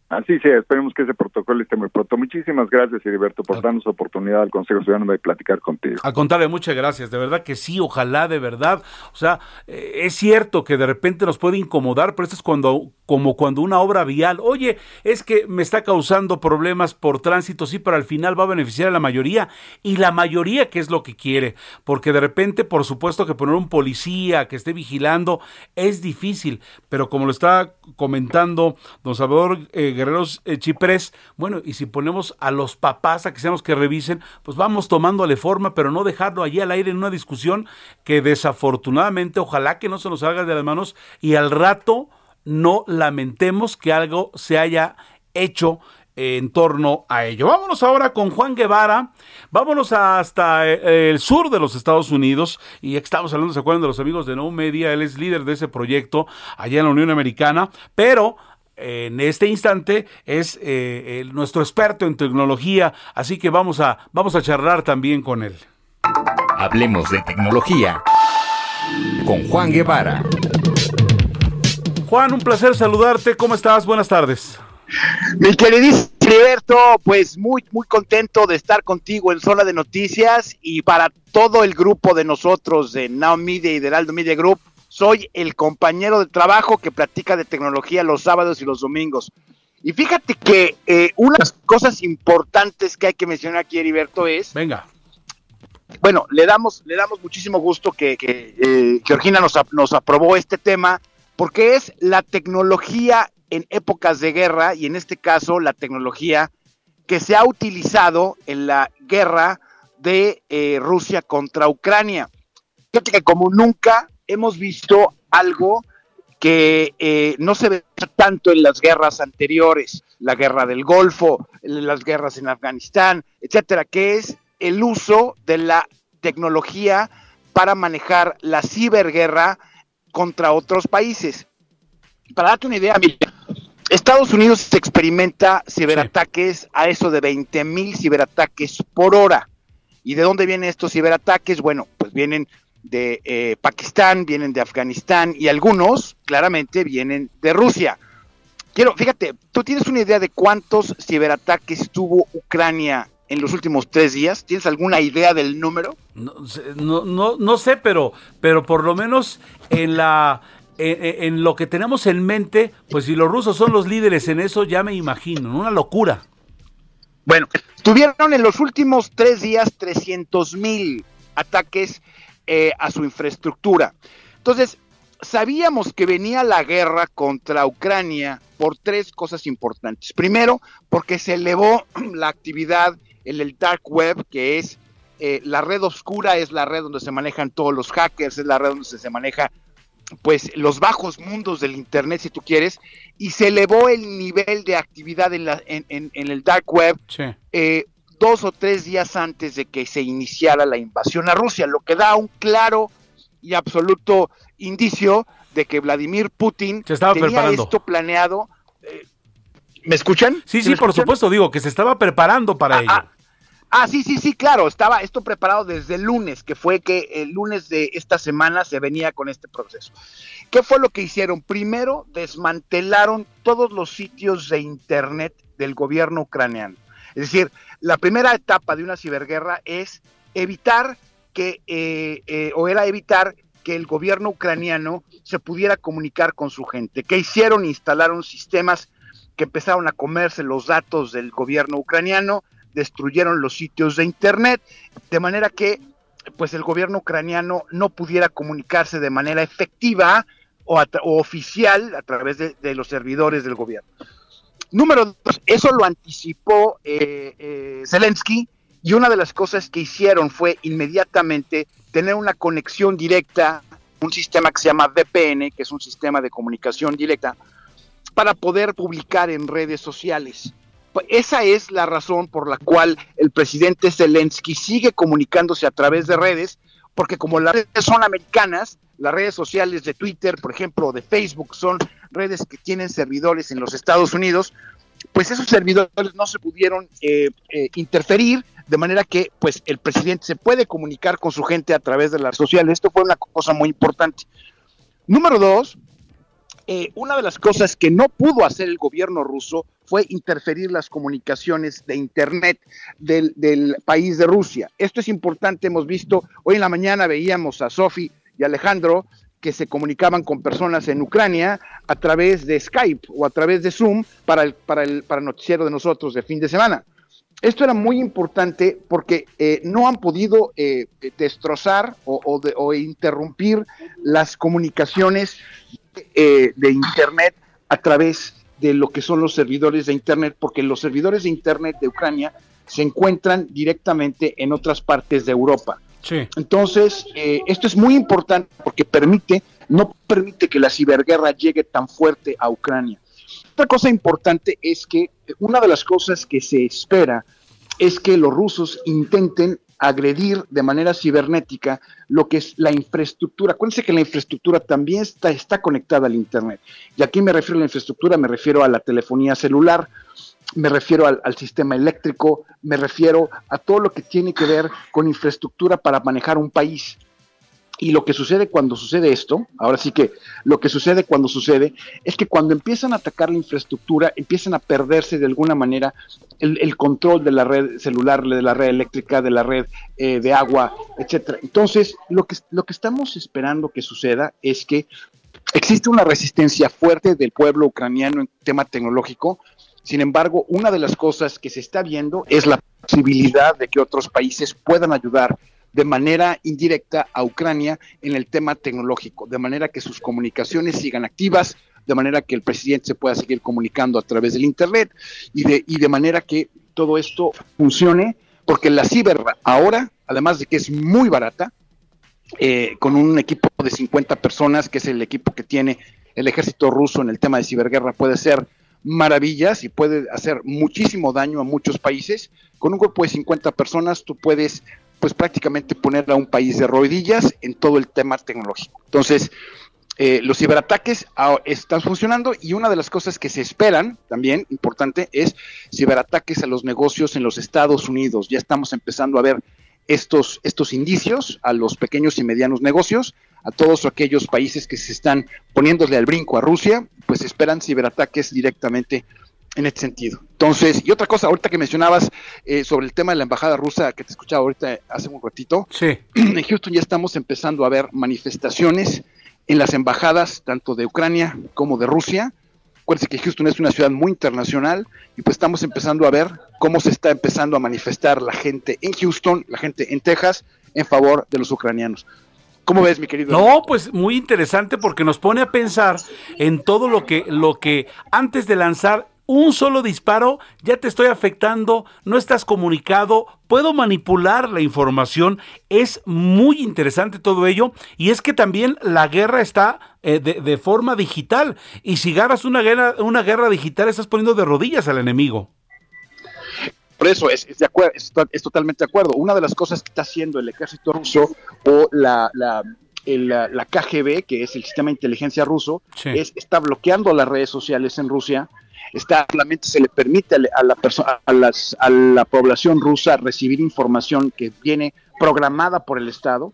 S17: Así sea, esperemos que ese protocolo esté muy pronto. Muchísimas gracias, Heriberto, por darnos oportunidad al Consejo Ciudadano de platicar contigo.
S1: Al contrario, muchas gracias. De verdad que sí, ojalá, de verdad. O sea, eh, es cierto que de repente nos puede incomodar, pero esto es cuando, como cuando una obra vial, oye, es que me está causando problemas por tránsito, sí, pero al final va a beneficiar a la mayoría. Y la mayoría, ¿qué es lo que quiere? Porque de repente, por supuesto que poner un policía que esté vigilando es difícil, pero como lo está comentando don Salvador eh, Guerreros eh, Chiprés, bueno, y si ponemos a los papás a que sean los que revisen, pues vamos tomándole forma, pero no dejarlo allí al aire en una discusión que desafortunadamente, ojalá que no se nos salga de las manos y al rato no lamentemos que algo se haya hecho en torno a ello. Vámonos ahora con Juan Guevara, vámonos hasta eh, el sur de los Estados Unidos y estamos hablando, ¿se acuerdan de los amigos de No Media? Él es líder de ese proyecto allá en la Unión Americana, pero en este instante es eh, nuestro experto en tecnología, así que vamos a, vamos a charlar también con él.
S16: Hablemos de tecnología con Juan Guevara.
S1: Juan, un placer saludarte. ¿Cómo estás? Buenas tardes.
S18: Mi queridísimo Heriberto, pues muy, muy contento de estar contigo en Zona de Noticias y para todo el grupo de nosotros de Now Media y del Aldo Media Group, soy el compañero de trabajo que platica de tecnología los sábados y los domingos. Y fíjate que eh, unas cosas importantes que hay que mencionar aquí, Heriberto, es...
S1: Venga.
S18: Bueno, le damos, le damos muchísimo gusto que, que eh, Georgina nos, nos aprobó este tema, porque es la tecnología en épocas de guerra, y en este caso la tecnología que se ha utilizado en la guerra de eh, Rusia contra Ucrania. Fíjate que como nunca hemos visto algo que eh, no se ve tanto en las guerras anteriores, la guerra del Golfo, las guerras en Afganistán, etcétera, que es el uso de la tecnología para manejar la ciberguerra contra otros países. Para darte una idea, Estados Unidos experimenta ciberataques a eso de 20 mil ciberataques por hora. ¿Y de dónde vienen estos ciberataques? Bueno, pues vienen de eh, Pakistán, vienen de Afganistán y algunos claramente vienen de Rusia. Quiero, fíjate, ¿tú tienes una idea de cuántos ciberataques tuvo Ucrania en los últimos tres días? ¿Tienes alguna idea del número?
S1: No, no, no, sé, pero, pero por lo menos en la en, lo que tenemos en mente, pues si los rusos son los líderes en eso, ya me imagino, una locura.
S18: Bueno, tuvieron en los últimos tres días 300 mil ataques eh, a su infraestructura. Entonces, sabíamos que venía la guerra contra Ucrania por tres cosas importantes. Primero, porque se elevó la actividad en el dark web, que es eh, la red oscura, es la red donde se manejan todos los hackers, es la red donde se maneja pues los bajos mundos del internet si tú quieres y se elevó el nivel de actividad en, la, en, en, el dark web eh, dos o tres días antes de que se iniciara la invasión a Rusia, lo que da un claro y absoluto indicio de que Vladimir Putin
S1: se estaba
S18: tenía
S1: preparando.
S18: esto planeado. Eh, ¿Me escuchan?
S1: Sí, sí, por supuesto, digo que se estaba preparando para
S18: ah,
S1: ello.
S18: Ah, ah, sí, sí, sí, claro, estaba esto preparado desde el lunes, que fue que el lunes de esta semana se venía con este proceso. ¿Qué fue lo que hicieron? Primero, desmantelaron todos los sitios de Internet del gobierno ucraniano. Es decir, la primera etapa de una ciberguerra es evitar que, eh, eh, o era evitar que el gobierno ucraniano se pudiera comunicar con su gente. ¿Qué hicieron? Instalaron sistemas que empezaron a comerse los datos del gobierno ucraniano, destruyeron los sitios de internet, de manera que pues el gobierno ucraniano no pudiera comunicarse de manera efectiva o, oficial a través de los servidores del gobierno. Número dos, eso lo anticipó eh, eh, Zelensky y una de las cosas que hicieron fue inmediatamente tener una conexión directa, un sistema que se llama VPN, que es un sistema de comunicación directa, para poder publicar en redes sociales. Esa es la razón por la cual el presidente Zelensky sigue comunicándose a través de redes, porque como las redes son americanas, las redes sociales de Twitter, por ejemplo, de Facebook, son redes que tienen servidores en los Estados Unidos, pues esos servidores no se pudieron eh, eh, interferir, de manera que pues el presidente se puede comunicar con su gente a través de las redes sociales. Esto fue una cosa muy importante. Número dos, eh, una de las cosas que no pudo hacer el gobierno ruso fue interferir las comunicaciones de Internet del, país de Rusia. Esto es importante, hemos visto, hoy en la mañana veíamos a Sofi y Alejandro que se comunicaban con personas en Ucrania a través de Skype o a través de Zoom para el, para el, para el noticiero de nosotros de fin de semana. Esto era muy importante porque eh, no han podido eh, destrozar o, o, de, o, interrumpir las comunicaciones eh, de Internet a través de lo que son los servidores de Internet, porque los servidores de Internet de Ucrania se encuentran directamente en otras partes de Europa.
S1: Sí.
S18: Entonces, eh, esto es muy importante porque permite, no permite que la ciberguerra llegue tan fuerte a Ucrania. Otra cosa importante es que una de las cosas que se espera es que los rusos intenten agredir de manera cibernética lo que es la infraestructura. Acuérdense que la infraestructura también está, conectada al Internet. Y aquí me refiero a la infraestructura, me refiero a la telefonía celular, me refiero al, sistema eléctrico, me refiero a todo lo que tiene que ver con infraestructura para manejar un país. Y lo que sucede cuando sucede esto, ahora sí que lo que sucede cuando sucede, es que cuando empiezan a atacar la infraestructura, empiezan a perderse de alguna manera el, control de la red celular, de la red eléctrica, de la red eh, de agua, etcétera. Entonces, lo que, lo que estamos esperando que suceda es que existe una resistencia fuerte del pueblo ucraniano en tema tecnológico, sin embargo, una de las cosas que se está viendo es la posibilidad de que otros países puedan ayudar de manera indirecta a Ucrania en el tema tecnológico, de manera que sus comunicaciones sigan activas, de manera que el presidente se pueda seguir comunicando a través del Internet y de, y de manera que todo esto funcione, porque la ciber ahora, además de que es muy barata, eh, con un equipo de 50 personas, que es el equipo que tiene el ejército ruso en el tema de ciberguerra, puede ser maravillas y puede hacer muchísimo daño a muchos países. Con un grupo de 50 personas tú puedes pues prácticamente poner a un país de rodillas en todo el tema tecnológico. Entonces, eh, los ciberataques están funcionando y una de las cosas que se esperan también, importante, es ciberataques a los negocios en los Estados Unidos. Ya estamos empezando a ver estos, estos indicios a los pequeños y medianos negocios, a todos aquellos países que se están poniéndole al brinco a Rusia, pues esperan ciberataques directamente en este sentido. Entonces, y otra cosa, ahorita que mencionabas eh, sobre el tema de la embajada rusa que te escuchaba ahorita hace un ratito,
S1: sí.
S18: en Houston ya estamos empezando a ver manifestaciones en las embajadas, tanto de Ucrania como de Rusia. Acuérdense que Houston es una ciudad muy internacional y pues estamos empezando a ver cómo se está empezando a manifestar la gente en Houston, la gente en Texas, en favor de los ucranianos. ¿Cómo ves, mi querido?
S1: No, pues muy interesante porque nos pone a pensar en todo lo que, lo que antes de lanzar un solo disparo ya te estoy afectando, no estás comunicado, puedo manipular la información, es muy interesante todo ello y es que también la guerra está eh, de, de, forma digital y si ganas una guerra, una guerra digital estás poniendo de rodillas al enemigo.
S18: Por eso es, es, de acuerdo, es, es, totalmente de acuerdo. Una de las cosas que está haciendo el ejército ruso o la, la, el, la KGB, que es el sistema de inteligencia ruso,
S1: sí.
S18: es, está bloqueando las redes sociales en Rusia está solamente se le permite a la persona a, las, a la población rusa recibir información que viene programada por el Estado,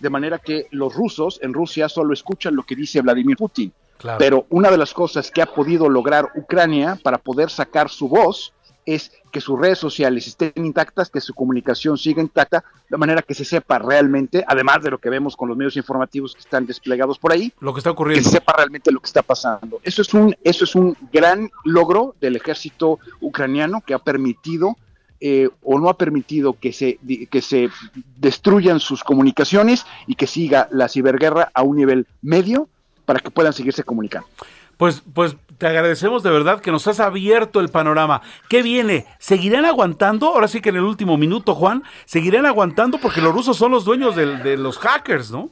S18: de manera que los rusos en Rusia solo escuchan lo que dice Vladimir Putin.
S1: Claro.
S18: Pero una de las cosas que ha podido lograr Ucrania para poder sacar su voz es que sus redes sociales estén intactas, que su comunicación siga intacta, de manera que se sepa realmente, además de lo que vemos con los medios informativos que están desplegados por ahí,
S1: lo que está ocurriendo,
S18: que se sepa realmente lo que está pasando. Eso es un, eso es un gran logro del ejército ucraniano que ha permitido eh, o no ha permitido que se, que se destruyan sus comunicaciones y que siga la ciberguerra a un nivel medio para que puedan seguirse comunicando.
S1: Pues, pues te agradecemos de verdad que nos has abierto el panorama. ¿Qué viene? ¿Seguirán aguantando? Ahora sí que en el último minuto, Juan, ¿seguirán aguantando? Porque los rusos son los dueños de, los hackers, ¿no?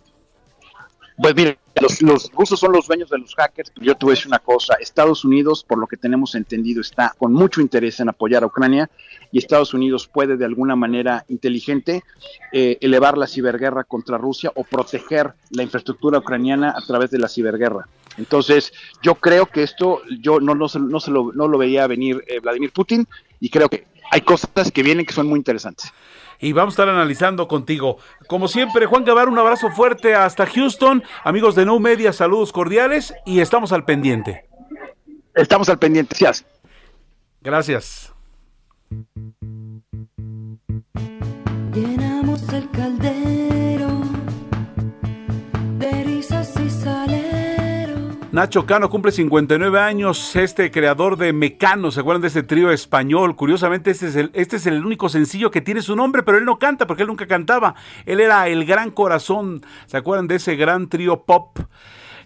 S18: Pues mire, los, los, rusos son los dueños de los hackers. Yo te voy a decir una cosa. Estados Unidos, por lo que tenemos entendido, está con mucho interés en apoyar a Ucrania y Estados Unidos puede de alguna manera inteligente eh, elevar la ciberguerra contra Rusia o proteger la infraestructura ucraniana a través de la ciberguerra. Entonces, yo creo que esto, yo no, no, se, no, se lo, no lo veía venir eh, Vladimir Putin y creo que hay cosas que vienen que son muy interesantes.
S1: Y vamos a estar analizando contigo. Como siempre, Juan Gavar, un abrazo fuerte hasta Houston. Amigos de No Media, saludos cordiales y estamos al pendiente.
S18: Estamos al pendiente, gracias.
S1: Gracias.
S19: Llenamos el caldero
S1: Nacho Cano cumple 59 años, este creador de Mecano, ¿se acuerdan de este trío español? Curiosamente, este es, el, este es el único sencillo que tiene su nombre, pero él no canta porque él nunca cantaba. Él era el gran corazón, ¿se acuerdan de ese gran trío pop?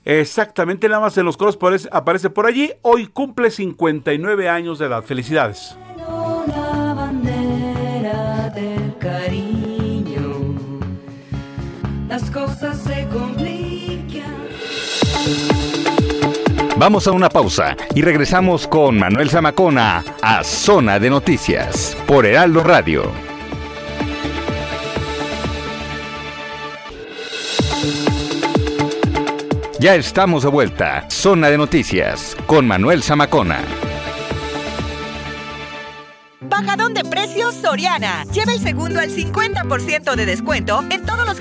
S1: Exactamente, nada más en los coros aparece, aparece por allí. Hoy cumple 59 años de edad. Felicidades.
S19: La bandera del cariño. Las cosas
S16: Vamos a una pausa y regresamos con Manuel Zamacona a Zona de Noticias por Heraldo Radio. Ya estamos de vuelta. Zona de Noticias con Manuel Zamacona.
S15: Bajadón de precios Soriana. Lleva el segundo al 50% de descuento en todos los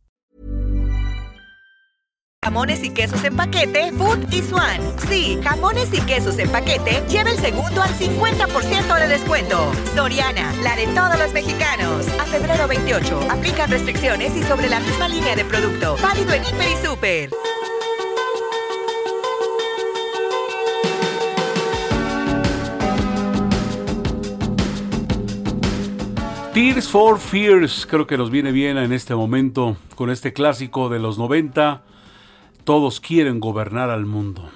S15: Jamones y quesos en paquete, Food is One. Sí, jamones y quesos en paquete, lleva el segundo al 50% de descuento. Soriana, la de todos los mexicanos. A febrero 28, aplican restricciones y sobre la misma línea de producto. Válido en Hiper y Super.
S1: Tears for Fears, creo que nos viene bien en este momento con este clásico de los 90. Todos quieren gobernar al mundo.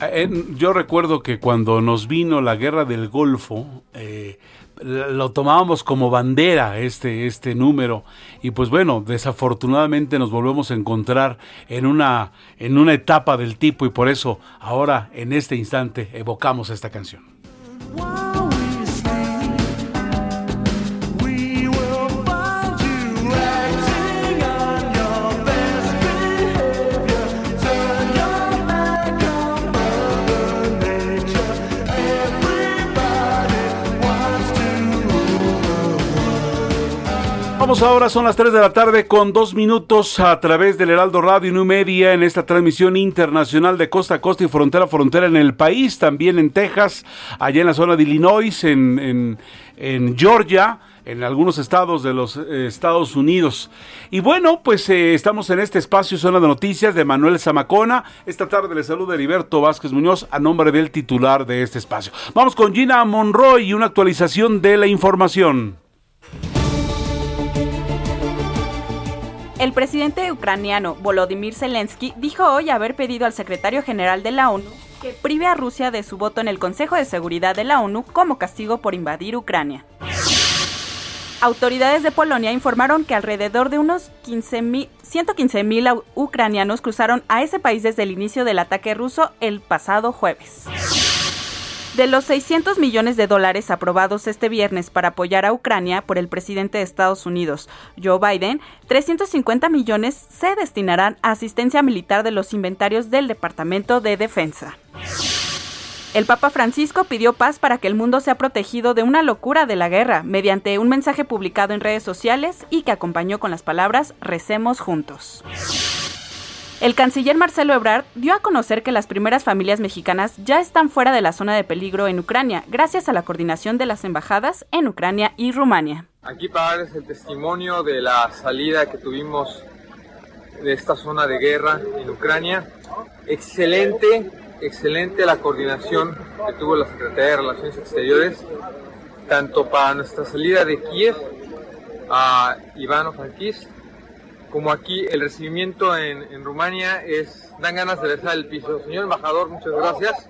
S1: En- yo recuerdo que cuando nos vino la guerra del Golfo, eh, lo tomábamos como bandera este, este número y pues bueno, desafortunadamente nos volvemos a encontrar en una, en una etapa del tipo y por eso ahora en este instante evocamos esta canción. Vamos ahora, son las 3 de la tarde con dos minutos a través del Heraldo Radio y New Media en esta transmisión internacional de costa a costa y frontera a frontera en el país, también en Texas, allá en la zona de Illinois, en, en, en Georgia, en algunos estados de los eh, Estados Unidos. Y bueno, pues eh, estamos en este espacio Zona de Noticias de Manuel Zamacona. Esta tarde le saluda Heriberto Vázquez Muñoz a nombre del titular de este espacio. Vamos con Gina Monroy y una actualización de la información.
S20: El presidente ucraniano Volodymyr Zelensky dijo hoy haber pedido al secretario general de la ONU que prive a Rusia de su voto en el Consejo de Seguridad de la ONU como castigo por invadir Ucrania. Autoridades de Polonia informaron que alrededor de unos 15 115.000 ucranianos cruzaron a ese país desde el inicio del ataque ruso el pasado jueves. De los 600 millones de dólares aprobados este viernes para apoyar a Ucrania por el presidente de Estados Unidos, Joe Biden, 350 millones se destinarán a asistencia militar de los inventarios del Departamento de Defensa. El Papa Francisco pidió paz para que el mundo sea protegido de una locura de la guerra mediante un mensaje publicado en redes sociales y que acompañó con las palabras Recemos juntos. El canciller Marcelo Ebrard dio a conocer que las primeras familias mexicanas ya están fuera de la zona de peligro en Ucrania, gracias a la coordinación de las embajadas en Ucrania y Rumania.
S21: Aquí para darles el testimonio de la salida que tuvimos de esta zona de guerra en Ucrania. Excelente, excelente la coordinación que tuvo la Secretaría de Relaciones Exteriores, tanto para nuestra salida de Kiev a Ivano-Frankivsk como aquí el recibimiento en, Rumania es, dan ganas de besar el piso. Señor embajador, muchas gracias.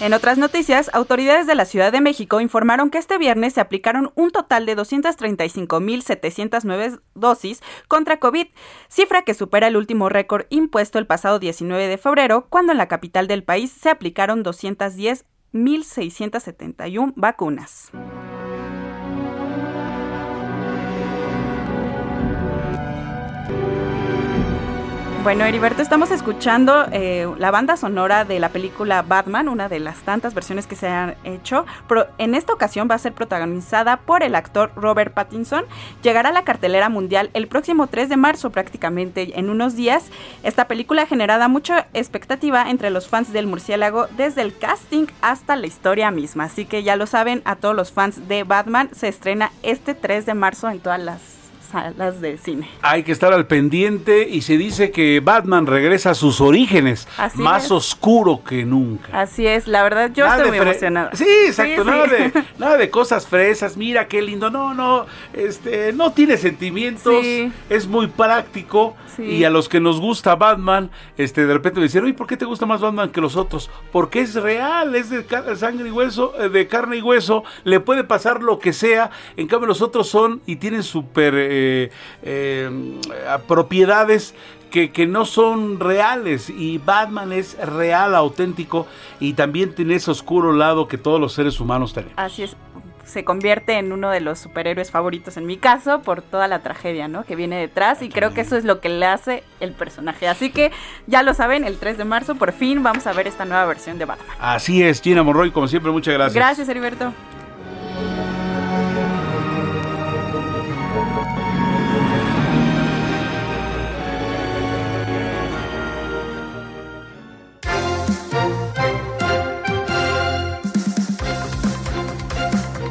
S20: En otras noticias, autoridades de la Ciudad de México informaron que este viernes se aplicaron un total de 235.709 dosis contra COVID, cifra que supera el último récord impuesto el pasado 19 de febrero, cuando en la capital del país se aplicaron 210.671 vacunas. Bueno, Heriberto, estamos escuchando eh, la banda sonora de la película Batman, una de las tantas versiones que se han hecho. Pero en esta ocasión va a ser protagonizada por el actor Robert Pattinson. Llegará a la cartelera mundial el próximo 3 de marzo, prácticamente en unos días. Esta película ha generado mucha expectativa entre los fans del murciélago, desde el casting hasta la historia misma. Así que ya lo saben, a todos los fans de Batman se estrena este 3 de marzo en todas las salas de cine.
S1: Hay que estar al pendiente y se dice que Batman regresa a sus orígenes,
S20: Así
S1: más
S20: es.
S1: oscuro que nunca.
S20: Así es, la verdad yo
S1: Nada
S20: estoy muy emocionada.
S1: Sí, exacto,
S20: Sí,
S1: Nada, de, nada de cosas fresas, mira qué lindo. No, no, este, no tiene sentimientos,
S20: Sí.
S1: es muy práctico. Y a los que nos gusta Batman, este, de repente me dicen, oye, ¿por qué te gusta más Batman que los otros? Porque es real, es de sangre y hueso, eh, de carne y hueso, le puede pasar lo que sea. En cambio, los otros son y tienen súper eh, eh, propiedades que, que no son reales y Batman es real, auténtico y también tiene ese oscuro lado que todos los seres humanos tenemos.
S20: Así es, se convierte en uno de los superhéroes favoritos en mi caso por toda la tragedia, ¿no? Que viene detrás y creo que eso es lo que le hace el personaje. Así que ya lo saben, el 3 de marzo por fin vamos a ver esta nueva versión de Batman.
S1: Así es, Gina Monroy, como siempre, muchas gracias.
S20: Gracias, Heriberto.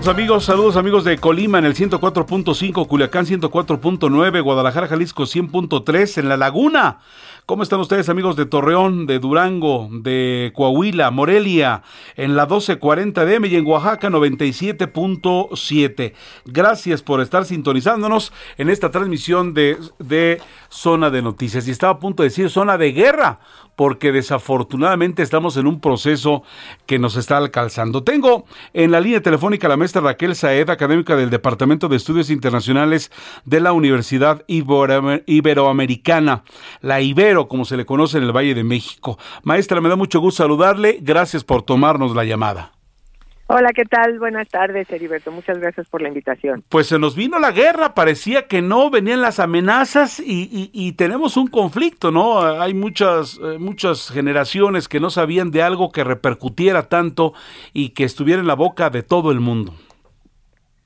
S1: Amigos, saludos amigos de Colima en el 104.5, Culiacán 104.9, Guadalajara, Jalisco 100.3, en La Laguna. ¿Cómo están ustedes amigos de Torreón, de Durango, de Coahuila, Morelia, en la 1240 DM y en Oaxaca 97.7? Gracias por estar sintonizándonos en esta transmisión de, de Zona de Noticias. Y estaba a punto de decir zona de guerra, porque desafortunadamente estamos en un proceso que nos está alcanzando. Tengo en la línea telefónica a la maestra Raquel Saed, académica del Departamento de Estudios Internacionales de la Universidad Ibero- Iberoamericana, la Ibero, como se le conoce en el Valle de México. Maestra, me da mucho gusto saludarle. Gracias por tomarnos la llamada.
S22: Hola, ¿qué tal? Buenas tardes, Heriberto. Muchas gracias por la invitación.
S1: Pues se nos vino la guerra, parecía que no, venían las amenazas y, y- y tenemos un conflicto, ¿no? Hay muchas, eh, muchas generaciones que no sabían de algo que repercutiera tanto y que estuviera en la boca de todo el mundo.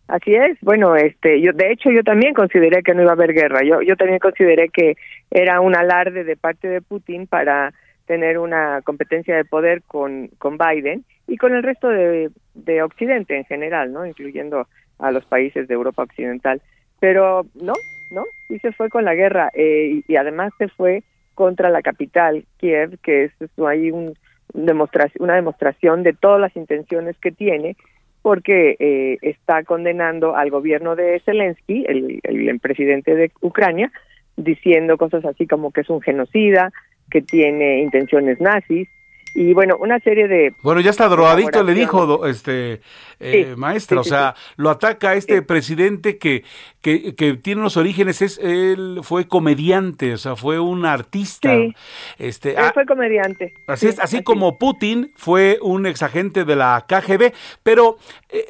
S22: Así es. Bueno, este, yo de hecho yo también consideré que no iba a haber guerra. Yo yo también consideré que era un alarde de parte de Putin para tener una competencia de poder con con Biden y con el resto de, de Occidente en general, ¿no? Incluyendo a los países de Europa occidental. Pero no, no, y se fue con la guerra eh, y, y además se fue contra la capital, Kiev, que es, ahí un, una demostración de todas las intenciones que tiene porque eh, está condenando al gobierno de Zelensky, el, el, el presidente de Ucrania, diciendo cosas así como que es un genocida, que tiene intenciones nazis, y bueno, una serie de...
S1: Bueno, ya está drogadicto, le dijo este eh,
S22: Sí,
S1: maestra,
S22: sí,
S1: o
S22: sí,
S1: sea, lo ataca este presidente que, que, que tiene unos orígenes, es él fue comediante, o sea, fue un artista.
S22: Sí.
S1: Este,
S22: Él
S1: ah,
S22: fue comediante.
S1: Así
S22: Sí,
S1: es, así como Putin fue un exagente de la KGB, pero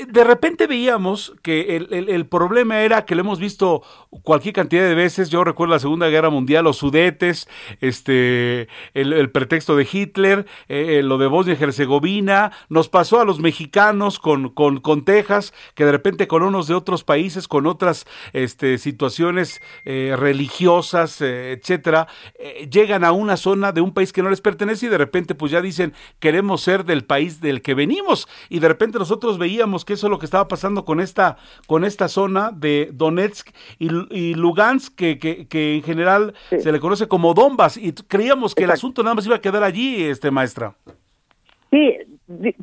S1: de repente veíamos que el, el- el problema era que lo hemos visto cualquier cantidad de veces. Yo recuerdo la Segunda Guerra Mundial, los sudetes, este, el, el pretexto de Hitler, eh, lo de Bosnia y Herzegovina, nos pasó a los mexicanos con, con, con Texas, que de repente con unos de otros países, con otras este, situaciones eh, religiosas, eh, etcétera, eh, llegan a una zona de un país que no les pertenece y de repente pues ya dicen queremos ser del país del que venimos y de repente nosotros veíamos que eso es lo que estaba pasando con esta con esta zona de Donetsk y, y Lugansk que, que, que en general se le conoce como Donbass y creíamos que el asunto nada más iba a quedar allí este maestra.
S22: Sí,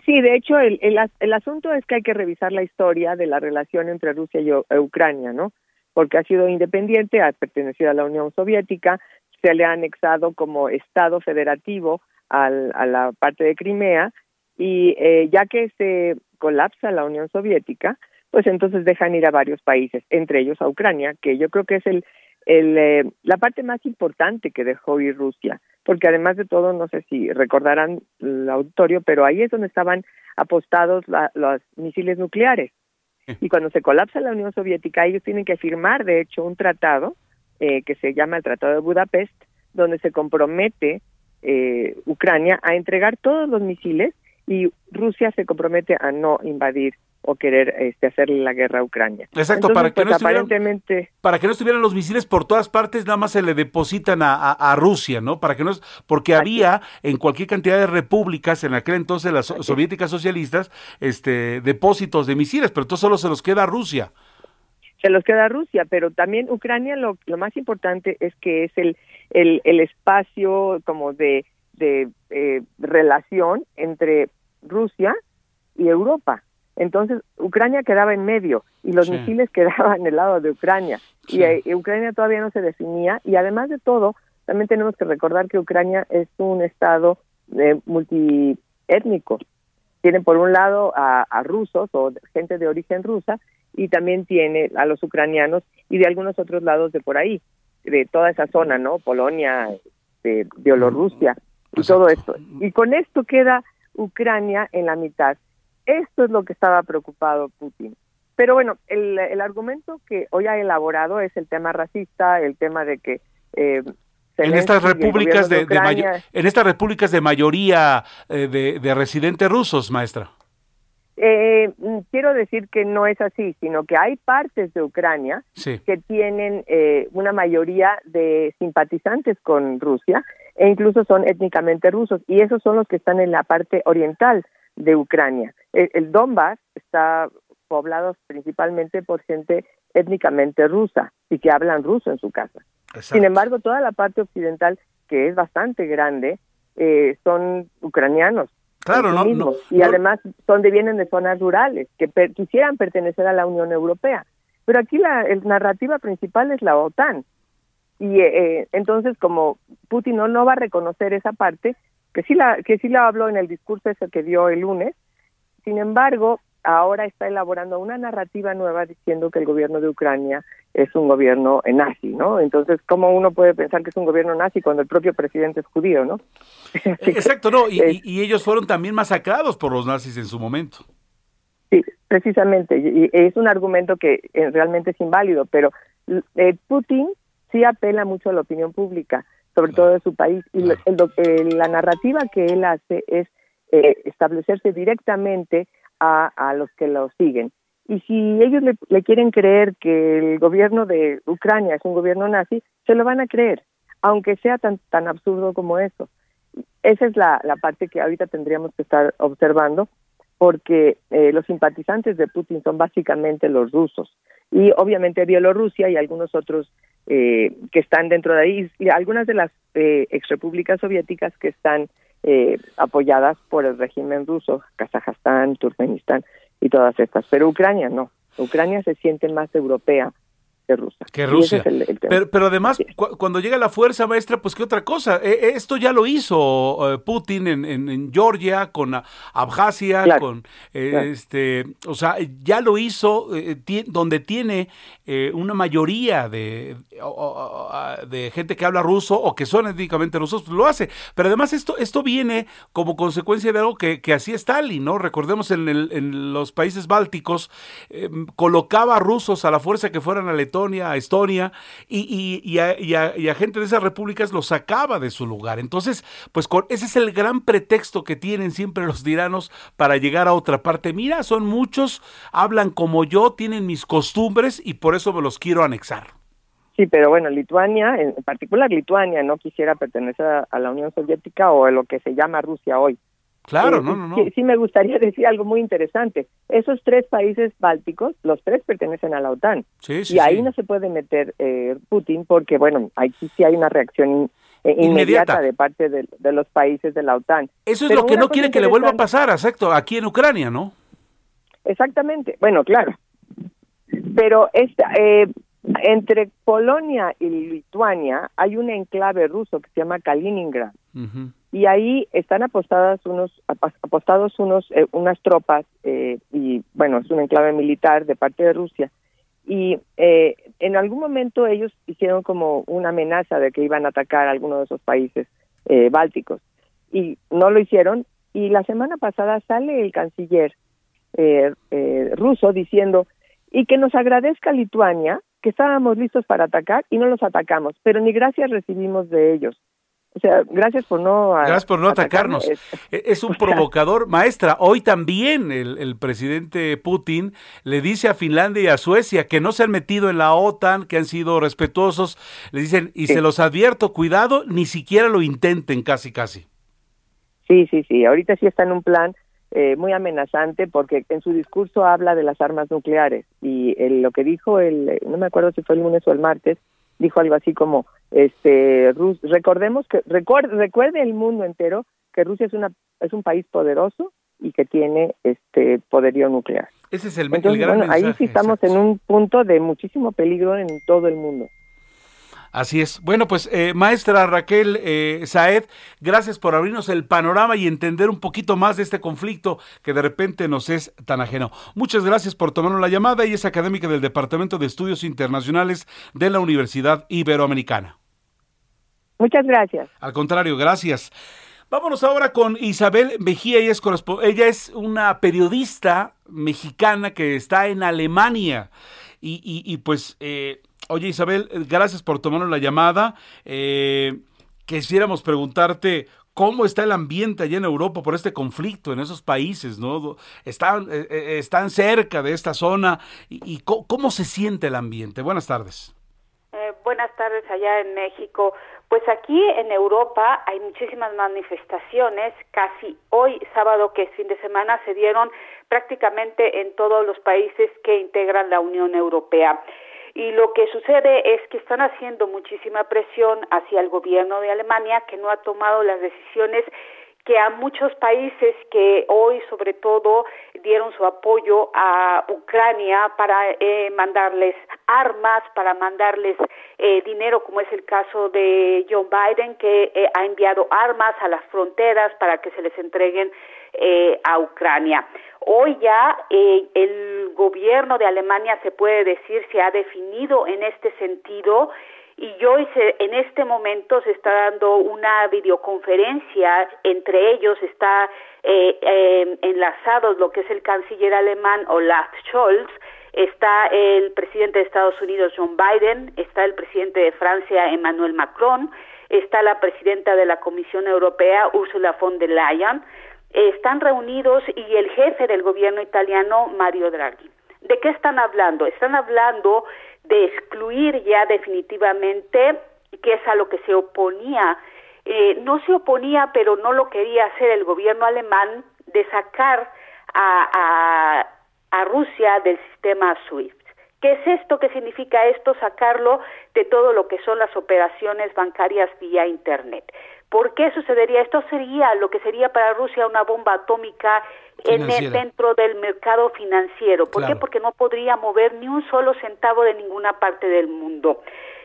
S22: sí, de hecho el, el, el asunto es que hay que revisar la historia de la relación entre Rusia y e Ucrania, ¿no? porque ha sido independiente, ha pertenecido a la Unión Soviética, se le ha anexado como Estado federativo al, a la parte de Crimea y eh, ya que se colapsa la Unión Soviética, pues entonces dejan ir a varios países, entre ellos a Ucrania, que yo creo que es el, el eh, la parte más importante que dejó ir Rusia, porque además de todo, no sé si recordarán el auditorio, pero ahí es donde estaban apostados la, los misiles nucleares. Y cuando se colapsa la Unión Soviética, ellos tienen que firmar, de hecho, un tratado eh, que se llama el Tratado de Budapest, donde se compromete eh, Ucrania a entregar todos los misiles y Rusia se compromete a no invadir o querer este, hacerle la guerra a Ucrania.
S1: Exacto,
S22: Entonces,
S1: para que
S22: pues,
S1: no estuvieran,
S22: aparentemente
S1: para que no estuvieran los misiles por todas partes, nada más se le depositan a, a- a Rusia, ¿no? Para que no es- porque había en cualquier cantidad de repúblicas en aquel entonces las so- soviéticas socialistas, este depósitos de misiles, pero entonces solo se los queda a Rusia.
S22: se los queda Rusia, pero también Ucrania lo, lo más importante es que es el, el, el espacio como de, de eh, relación entre Rusia y Europa. Entonces, Ucrania quedaba en medio y los
S23: Sí.
S22: misiles quedaban en el lado de Ucrania. Y Ucrania todavía no se definía. Y además de todo, también tenemos que recordar que Ucrania es un estado eh, multiétnico. Tiene por un lado a, a rusos o gente de origen rusa y también tiene a los ucranianos y de algunos otros lados de por ahí, de toda esa zona, ¿no? Polonia, de Bielorrusia y todo esto. Y con esto queda Ucrania en la mitad. Esto es lo que estaba preocupado Putin. Pero bueno, el, el argumento que hoy ha elaborado es el tema racista, el tema de que eh,
S1: En estas repúblicas de, de
S22: Ucrania-
S1: en estas repúblicas de mayoría eh, de, de residentes rusos, maestra.
S22: Eh, mm, quiero decir que no es así, sino que hay partes de Ucrania
S1: Sí.
S22: que tienen eh, una mayoría de simpatizantes con Rusia e incluso son étnicamente rusos y esos son los que están en la parte oriental de Ucrania. El, el Donbass está poblado principalmente por gente étnicamente rusa y que hablan ruso en su casa. Sin embargo, toda la parte occidental, que es bastante grande, eh, son ucranianos.
S1: Claro, no-
S22: y
S1: no-
S22: además son de vienen de zonas rurales que per- quisieran pertenecer a la Unión Europea. Pero aquí la el narrativa principal es la OTAN. Y eh, eh, entonces, como Putin no, no va a reconocer esa parte, que sí la que sí la habló en el discurso ese que dio el lunes, sin embargo, ahora está elaborando una narrativa nueva diciendo que el gobierno de Ucrania es un gobierno nazi, ¿no? Entonces, ¿cómo uno puede pensar que es un gobierno nazi cuando el propio presidente es judío, ¿no?
S1: Exacto, no, y, ellos fueron también masacrados por los nazis en su momento.
S22: Sí, precisamente, y es un argumento que eh, realmente es inválido, pero eh, Putin sí apela mucho a la opinión pública, sobre todo de su país, y el eh, la narrativa que él hace es eh, establecerse directamente a, a los que lo siguen. Y si ellos le, le quieren creer que el gobierno de Ucrania es un gobierno nazi, se lo van a creer, aunque sea tan, tan absurdo como eso. Esa es la, la parte que ahorita tendríamos que estar observando, porque eh, los simpatizantes de Putin son básicamente los rusos y obviamente Bielorrusia y algunos otros eh, que están dentro de ahí y algunas de las eh, exrepúblicas soviéticas que están eh, apoyadas por el régimen ruso, Kazajstán, Turkmenistán y todas estas, pero Ucrania no. Ucrania se siente más europea que rusa.
S1: Que Rusia.
S22: es el- el tema.
S1: pero, pero además, cu- cuando llega la fuerza maestra, pues qué otra cosa. Eh, eh, esto ya lo hizo eh, Putin en, en- en Georgia, con Abjasia,
S23: Claro,
S1: con eh,
S23: claro.
S1: este, o sea, ya lo hizo eh, ti- donde tiene una mayoría de, o- o- o- de gente que habla ruso o que son étnicamente rusos, pues lo hace. Pero además esto, esto viene como consecuencia de algo que, que hacía Stalin, ¿no? Recordemos en, el- en los países bálticos, colocaba rusos a la fuerza que fueran a Letonia, a Estonia, y, a, y a- gente de esas repúblicas los sacaba de su lugar. Entonces, pues con, ese es el gran pretexto que tienen siempre los tiranos para llegar a otra parte. Mira, son muchos, hablan como yo, tienen mis costumbres y por eso me los quiero anexar.
S22: Sí, pero bueno, Lituania, en particular Lituania, no quisiera pertenecer a la Unión Soviética o a lo que se llama Rusia hoy.
S1: Claro,
S22: Eh,
S1: no, no, no.
S22: Sí, sí me gustaría decir algo muy interesante. Esos tres países bálticos, los tres pertenecen a la OTAN.
S1: Sí, sí,
S22: y ahí no se puede meter eh, Putin porque, bueno, aquí sí hay una reacción eh,
S1: Inmediata.
S22: inmediata de parte de, de los países de la OTAN.
S1: Eso es
S22: Pero
S1: lo que no quiere que le vuelva a pasar, exacto, aquí en Ucrania, ¿no?
S22: Exactamente. Bueno, claro. Pero esta, eh, Entre Polonia y Lituania hay un enclave ruso que se llama Kaliningrad y ahí están apostadas unos apostados unos eh, unas tropas eh, y bueno es un enclave militar de parte de Rusia. Y eh, en algún momento ellos hicieron como una amenaza de que iban a atacar a alguno de esos países eh, bálticos. Y no lo hicieron. Y la semana pasada sale el canciller eh, eh, ruso diciendo y que nos agradezca Lituania que estábamos listos para atacar y no los atacamos, pero ni gracias recibimos de ellos. O sea, gracias por no...
S1: Gracias por no atacarnos.
S22: Es,
S1: E- Es un provocador, maestra. Hoy también el, el presidente Putin le dice a Finlandia y a Suecia que no se han metido en la OTAN, que han sido respetuosos. Le dicen, y se los advierto, cuidado, ni siquiera lo intenten casi, casi.
S22: Sí, sí, sí. Ahorita sí está en un plan eh, muy amenazante porque en su discurso habla de las armas nucleares y el- lo que dijo el, no me acuerdo si fue el lunes o el martes, dijo algo así como, este, Rus- recordemos que recuerde, recuerde el mundo entero que Rusia es una es un país poderoso y que tiene este poderío nuclear.
S1: Ese es el, el
S22: Entonces,
S1: gran
S22: bueno, ahí sí estamos en un punto de muchísimo peligro en todo el mundo.
S1: Así es. Bueno, pues eh, maestra Raquel eh, Saed, gracias por abrirnos el panorama y entender un poquito más de este conflicto que de repente nos es tan ajeno. Muchas gracias por tomarnos la llamada y es académica del Departamento de Estudios Internacionales de la Universidad Iberoamericana.
S22: Muchas gracias.
S1: Al contrario, gracias. Vámonos ahora con Isabel Mejía, ella es, ella es una periodista mexicana que está en Alemania. Y, y- y, pues, eh, oye Isabel, eh, gracias por tomarnos la llamada. Eh, quisiéramos preguntarte cómo está el ambiente allá en Europa por este conflicto en esos países, ¿no? Están, eh, eh, están cerca de esta zona y, cómo se siente el ambiente. Buenas tardes.
S23: Eh, buenas tardes allá en México. Pues aquí en Europa hay muchísimas manifestaciones. Casi hoy, sábado, que es fin de semana, se dieron prácticamente en todos los países que integran la Unión Europea. Y lo que sucede es que están haciendo muchísima presión hacia el gobierno de Alemania, que no ha tomado las decisiones que a muchos países que hoy sobre todo dieron su apoyo a Ucrania para eh, mandarles armas, para mandarles eh, dinero, como es el caso de Joe Biden, que eh, ha enviado armas a las fronteras para que se les entreguen eh, a Ucrania. Hoy ya eh, el gobierno de Alemania se puede decir se ha definido en este sentido y hoy se, en este momento se está dando una videoconferencia entre ellos está eh, eh, enlazados lo que es el canciller alemán Olaf Scholz está el presidente de Estados Unidos John Biden está el presidente de Francia Emmanuel Macron está la presidenta de la Comisión Europea Ursula von der Leyen están reunidos y el jefe del gobierno italiano Mario Draghi ¿De qué están hablando? Están hablando de excluir ya definitivamente, que es a lo que se oponía, eh, no se oponía, pero no lo quería hacer el gobierno alemán, de sacar a, a, a Rusia del sistema SWIFT. ¿Qué es esto? ¿Qué significa esto? Sacarlo de todo lo que son las operaciones bancarias vía Internet. ¿Por qué sucedería? Esto sería lo que sería para Rusia una bomba atómica en el, dentro del mercado financiero. ¿Por
S24: Claro.
S23: qué? Porque no podría mover ni un solo centavo de ninguna parte del mundo.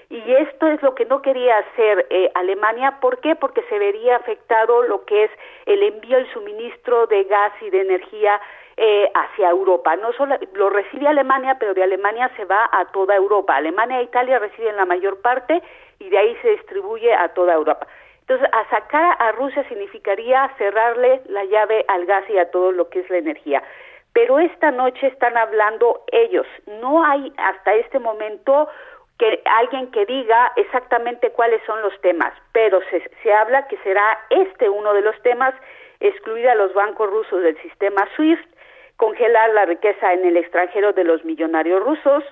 S23: Y esto es lo que no quería hacer eh, Alemania. ¿Por qué? Porque se vería afectado lo que es el envío, el suministro de gas y de energía eh, hacia Europa. No solo lo recibe Alemania, pero de Alemania se va a toda Europa. Alemania e Italia reciben la mayor parte y de ahí se distribuye a toda Europa. Entonces, a sacar a Rusia significaría cerrarle la llave al gas y a todo lo que es la energía. Pero esta noche están hablando ellos. No hay hasta este momento que alguien que diga exactamente cuáles son los temas, pero se, se habla que será este uno de los temas, excluir a los bancos rusos del sistema SWIFT, congelar la riqueza en el extranjero de los millonarios rusos,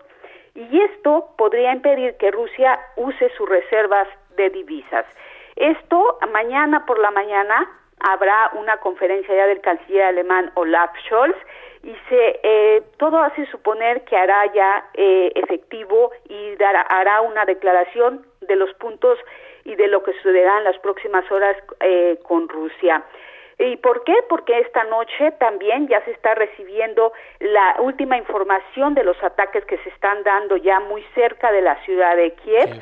S23: y esto podría impedir que Rusia use sus reservas de divisas. Esto mañana por la mañana habrá una conferencia ya del canciller alemán Olaf Scholz y se eh, todo hace suponer que hará ya eh, efectivo y dará, hará una declaración de los puntos y de lo que sucederá en las próximas horas eh, con Rusia. ¿Y por qué? Porque esta noche también ya se está recibiendo la última información de los ataques que se están dando ya muy cerca de la ciudad de Kiev.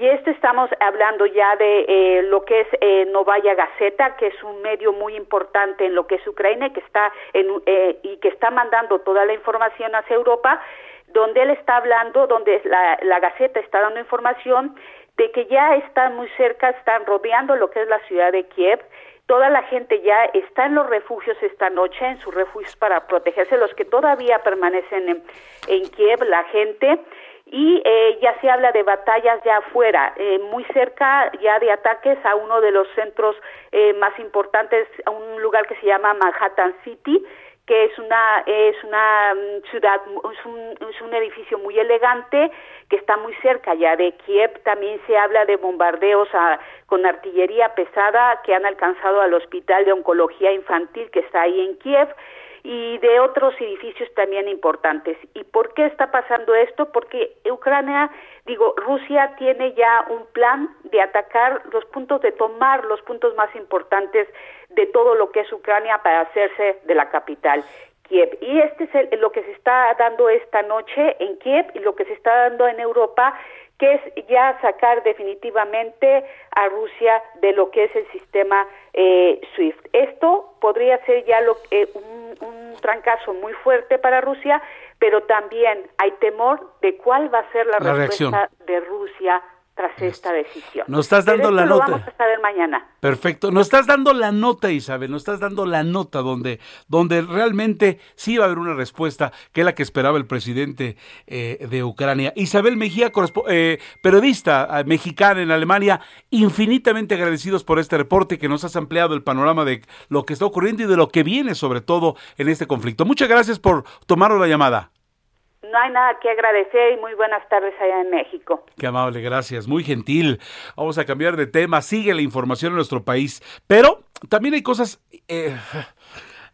S23: y esto estamos hablando ya de eh, lo que es eh, Novaya Gazeta, que es un medio muy importante en lo que es Ucrania que está en, eh, y que está mandando toda la información hacia Europa, donde él está hablando, donde la, la Gaceta está dando información de que ya están muy cerca, están rodeando lo que es la ciudad de Kiev Toda la gente ya está en los refugios esta noche, en sus refugios para protegerse, los que todavía permanecen en, Kiev, la gente, y eh, ya se habla de batallas ya afuera, eh, muy cerca ya de ataques a uno de los centros eh, más importantes, a un lugar que se llama Manhattan City, que es una es una mm, ciudad es un, es un edificio muy elegante que está muy cerca ya de Kiev. También se habla de bombardeos con artillería pesada que han alcanzado al hospital de oncología infantil que está ahí en Kiev y de otros edificios también importantes. ¿Y por qué está pasando esto? Porque Ucrania, digo, Rusia tiene ya un plan de atacar los puntos, de tomar los puntos más importantes de todo lo que es Ucrania para hacerse de la capital. Kiev. Y este es lo que se está dando esta noche en Kiev y lo que se está dando en Europa, que es ya sacar definitivamente a Rusia de lo que es el sistema eh, SWIFT. Esto podría ser ya lo, eh, un, un trancazo muy fuerte para Rusia, pero también hay temor de cuál va a ser la, respuesta de Rusia tras esta decisión.
S1: Nos estás dando la
S23: lo
S1: nota.
S23: Vamos a saber mañana.
S1: Perfecto. Nos estás dando la nota, Isabel. Nos estás dando la nota donde, donde realmente sí va a haber una respuesta que es la que esperaba el presidente eh, de Ucrania. Isabel Mejía, eh, periodista eh, mexicana en Alemania, infinitamente agradecidos por este reporte que nos has ampliado el panorama de lo que está ocurriendo y de lo que viene sobre todo en este conflicto. Muchas gracias por tomar la llamada.
S23: No hay nada que agradecer y muy buenas tardes allá en México.
S1: Qué amable, gracias, muy gentil. Vamos a cambiar de tema, sigue la información en nuestro país, pero también hay cosas... Eh,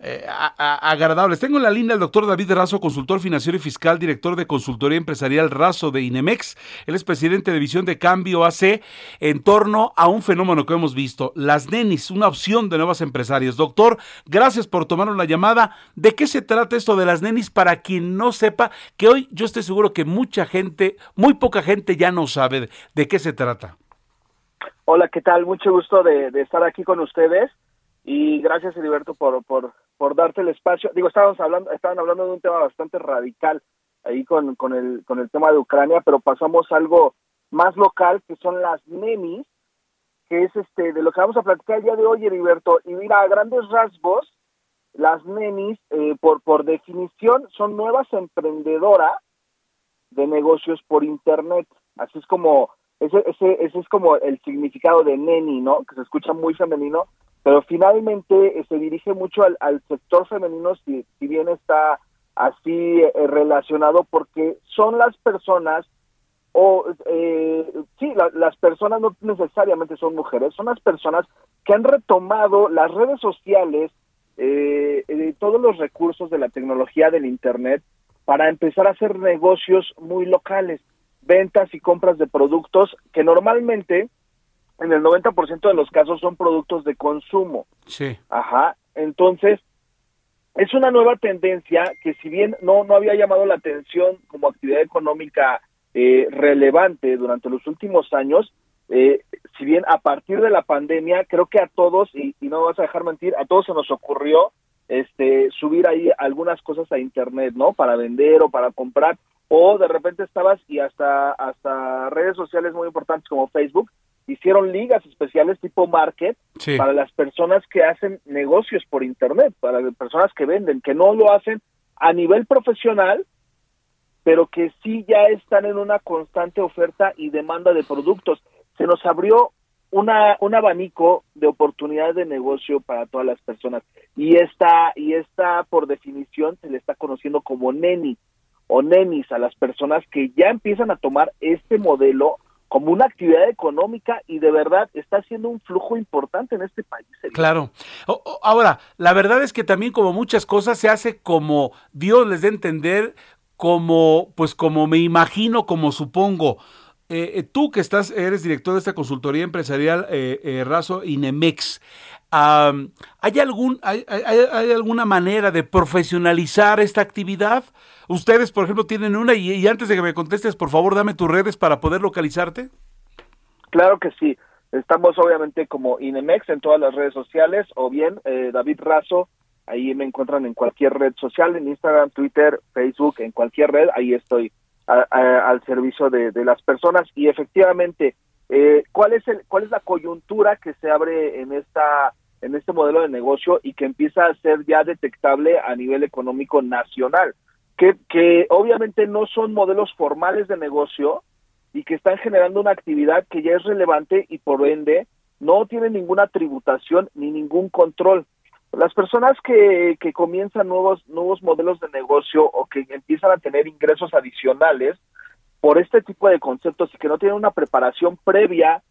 S1: eh, agradables. Tengo en la línea al doctor David Razo, consultor financiero y fiscal, director de consultoría empresarial Razo de Inemex. Él es presidente de Visión de Cambio AC en torno a un fenómeno que hemos visto, las nenis, una opción de nuevas empresarias. Doctor, gracias por tomar una llamada. ¿De qué se trata esto de las nenis para quien no sepa? Que hoy yo estoy seguro que mucha gente, muy poca gente ya no sabe de, qué se trata.
S24: Hola, ¿qué tal? Mucho gusto de, de estar aquí con ustedes y gracias Heriberto por, por, por darte el espacio. Digo, estábamos hablando, estaban hablando de un tema bastante radical ahí con, con, el, con el tema de Ucrania, pero pasamos a algo más local que son las nenis, que es este de lo que vamos a platicar el día de hoy, Heriberto. Y mira, a grandes rasgos, las nenis, eh, por, por definición, son nuevas emprendedoras de negocios por Internet. Así es como, ese, ese, ese es como el significado de neni, ¿no? Que se escucha muy femenino, pero finalmente eh, se dirige mucho al, al sector femenino, si, bien está así eh, relacionado, porque son las personas, o eh, sí, la, las personas no necesariamente son mujeres, son las personas que han retomado las redes sociales, eh, eh, todos los recursos de la tecnología del Internet para empezar a hacer negocios muy locales, ventas y compras de productos que normalmente en el 90% de los casos son productos de consumo.
S1: Sí.
S24: Ajá. Entonces, es una nueva tendencia que si bien no, no había llamado la atención como actividad económica eh, relevante durante los últimos años, eh, si bien a partir de la pandemia, creo que a todos, y, y no vas a dejar mentir, a todos se nos ocurrió este subir ahí algunas cosas a internet, ¿no? Para vender o para comprar, o de repente estabas y hasta, hasta redes sociales muy importantes como Facebook hicieron ligas especiales tipo market
S1: Sí.
S24: para las personas que hacen negocios por internet, para las personas que venden, que no lo hacen a nivel profesional, pero que sí ya están en una constante oferta y demanda de productos. Se nos abrió una, un abanico de oportunidades de negocio para todas las personas y esta y esta por definición se le está conociendo como neni o nenis a las personas que ya empiezan a tomar este modelo como una actividad económica y de verdad está haciendo un flujo importante en este país.
S1: Claro. Ahora, la verdad es que también como muchas cosas se hace como Dios les dé entender, como pues como me imagino, como supongo. eh, eh, tú que estás, eres director de esta consultoría empresarial eh, Razo Inemex, ¿hay, algún, hay, hay, alguna manera de profesionalizar esta actividad? Ustedes, por ejemplo, tienen una y, antes de que me contestes, por favor, dame tus redes para poder localizarte.
S24: Claro que sí. Estamos obviamente como Inemex en todas las redes sociales o bien David Razo, ahí me encuentran en cualquier red social, en Instagram, Twitter, Facebook, en cualquier red, ahí estoy al servicio de, las personas y efectivamente eh, cuál es el cuál es la coyuntura que se abre en esta en este modelo de negocio y que empieza a ser ya detectable a nivel económico nacional que, que obviamente no son modelos formales de negocio y que están generando una actividad que ya es relevante y por ende no tiene ninguna tributación ni ningún control. Las personas que, que comienzan nuevos, nuevos modelos de negocio o que empiezan a tener ingresos adicionales por este tipo de conceptos y que no tienen una preparación previa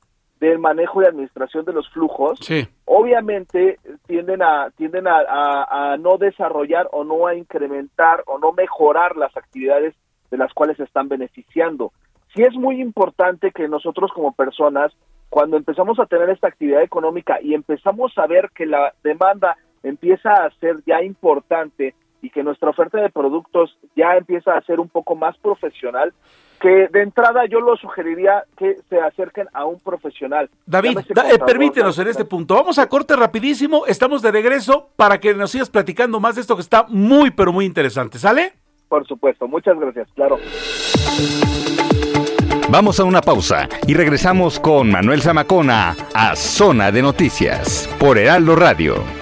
S24: del manejo y administración de los flujos, obviamente tienden a tienden a, a, no desarrollar o no a incrementar o no mejorar las actividades de las cuales se están beneficiando. Sí es muy importante que nosotros como personas, cuando empezamos a tener esta actividad económica y empezamos a ver que la demanda empieza a ser ya importante y que nuestra oferta de productos ya empieza a ser un poco más profesional, que de entrada yo lo sugeriría que se acerquen a un profesional.
S1: David, eh, permítenos en este punto. Vamos a corte rapidísimo, estamos de regreso para que nos sigas platicando más de esto que está muy, pero muy interesante. ¿Sale?
S24: Por supuesto, muchas gracias, claro.
S16: Vamos a una pausa y regresamos con Manuel Zamacona a Zona de Noticias por Heraldo Radio.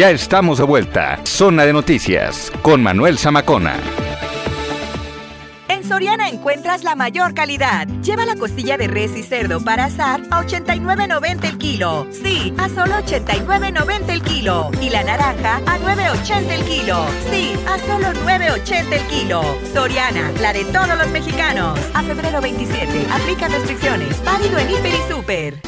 S16: Ya estamos de vuelta. Zona de noticias con Manuel Zamacona.
S15: En Soriana encuentras la mayor calidad. Lleva la costilla de res y cerdo para asar a 89.90 el kilo. Sí, a solo 89.90 el kilo. Y la naranja a 9.80 el kilo. Sí, a solo 9.80 el kilo. Soriana, la de todos los mexicanos. A febrero 27. Aplica restricciones. Válido en Hiper y Super.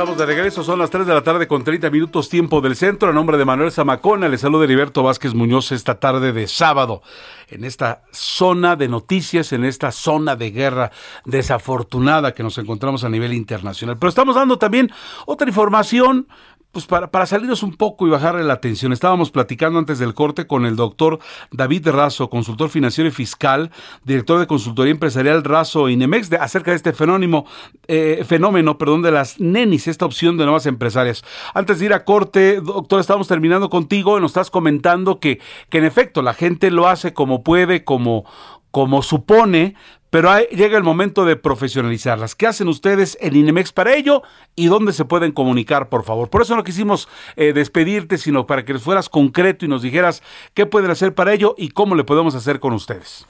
S1: Estamos de regreso, son las 3 de la tarde con 30 minutos tiempo del centro. A nombre de Manuel Zamacona, le saluda Heriberto Vázquez Muñoz esta tarde de sábado en esta zona de noticias, en esta zona de guerra desafortunada que nos encontramos a nivel internacional. Pero estamos dando también otra información pues para, para salirnos un poco y bajarle la atención, estábamos platicando antes del corte con el doctor David Razo, consultor financiero y fiscal, director de consultoría empresarial Razo Inemex, de, acerca de este fenómeno, eh, fenómeno perdón, de las nenis, esta opción de nuevas empresarias. Antes de ir a corte, doctor, estamos terminando contigo y nos estás comentando que, que en efecto la gente lo hace como puede, como, como supone, pero llega el momento de profesionalizarlas. ¿Qué hacen ustedes en Inemex para ello y dónde se pueden comunicar, por favor? Por eso no quisimos eh, despedirte, sino para que fueras concreto y nos dijeras qué pueden hacer para ello y cómo le podemos hacer con ustedes.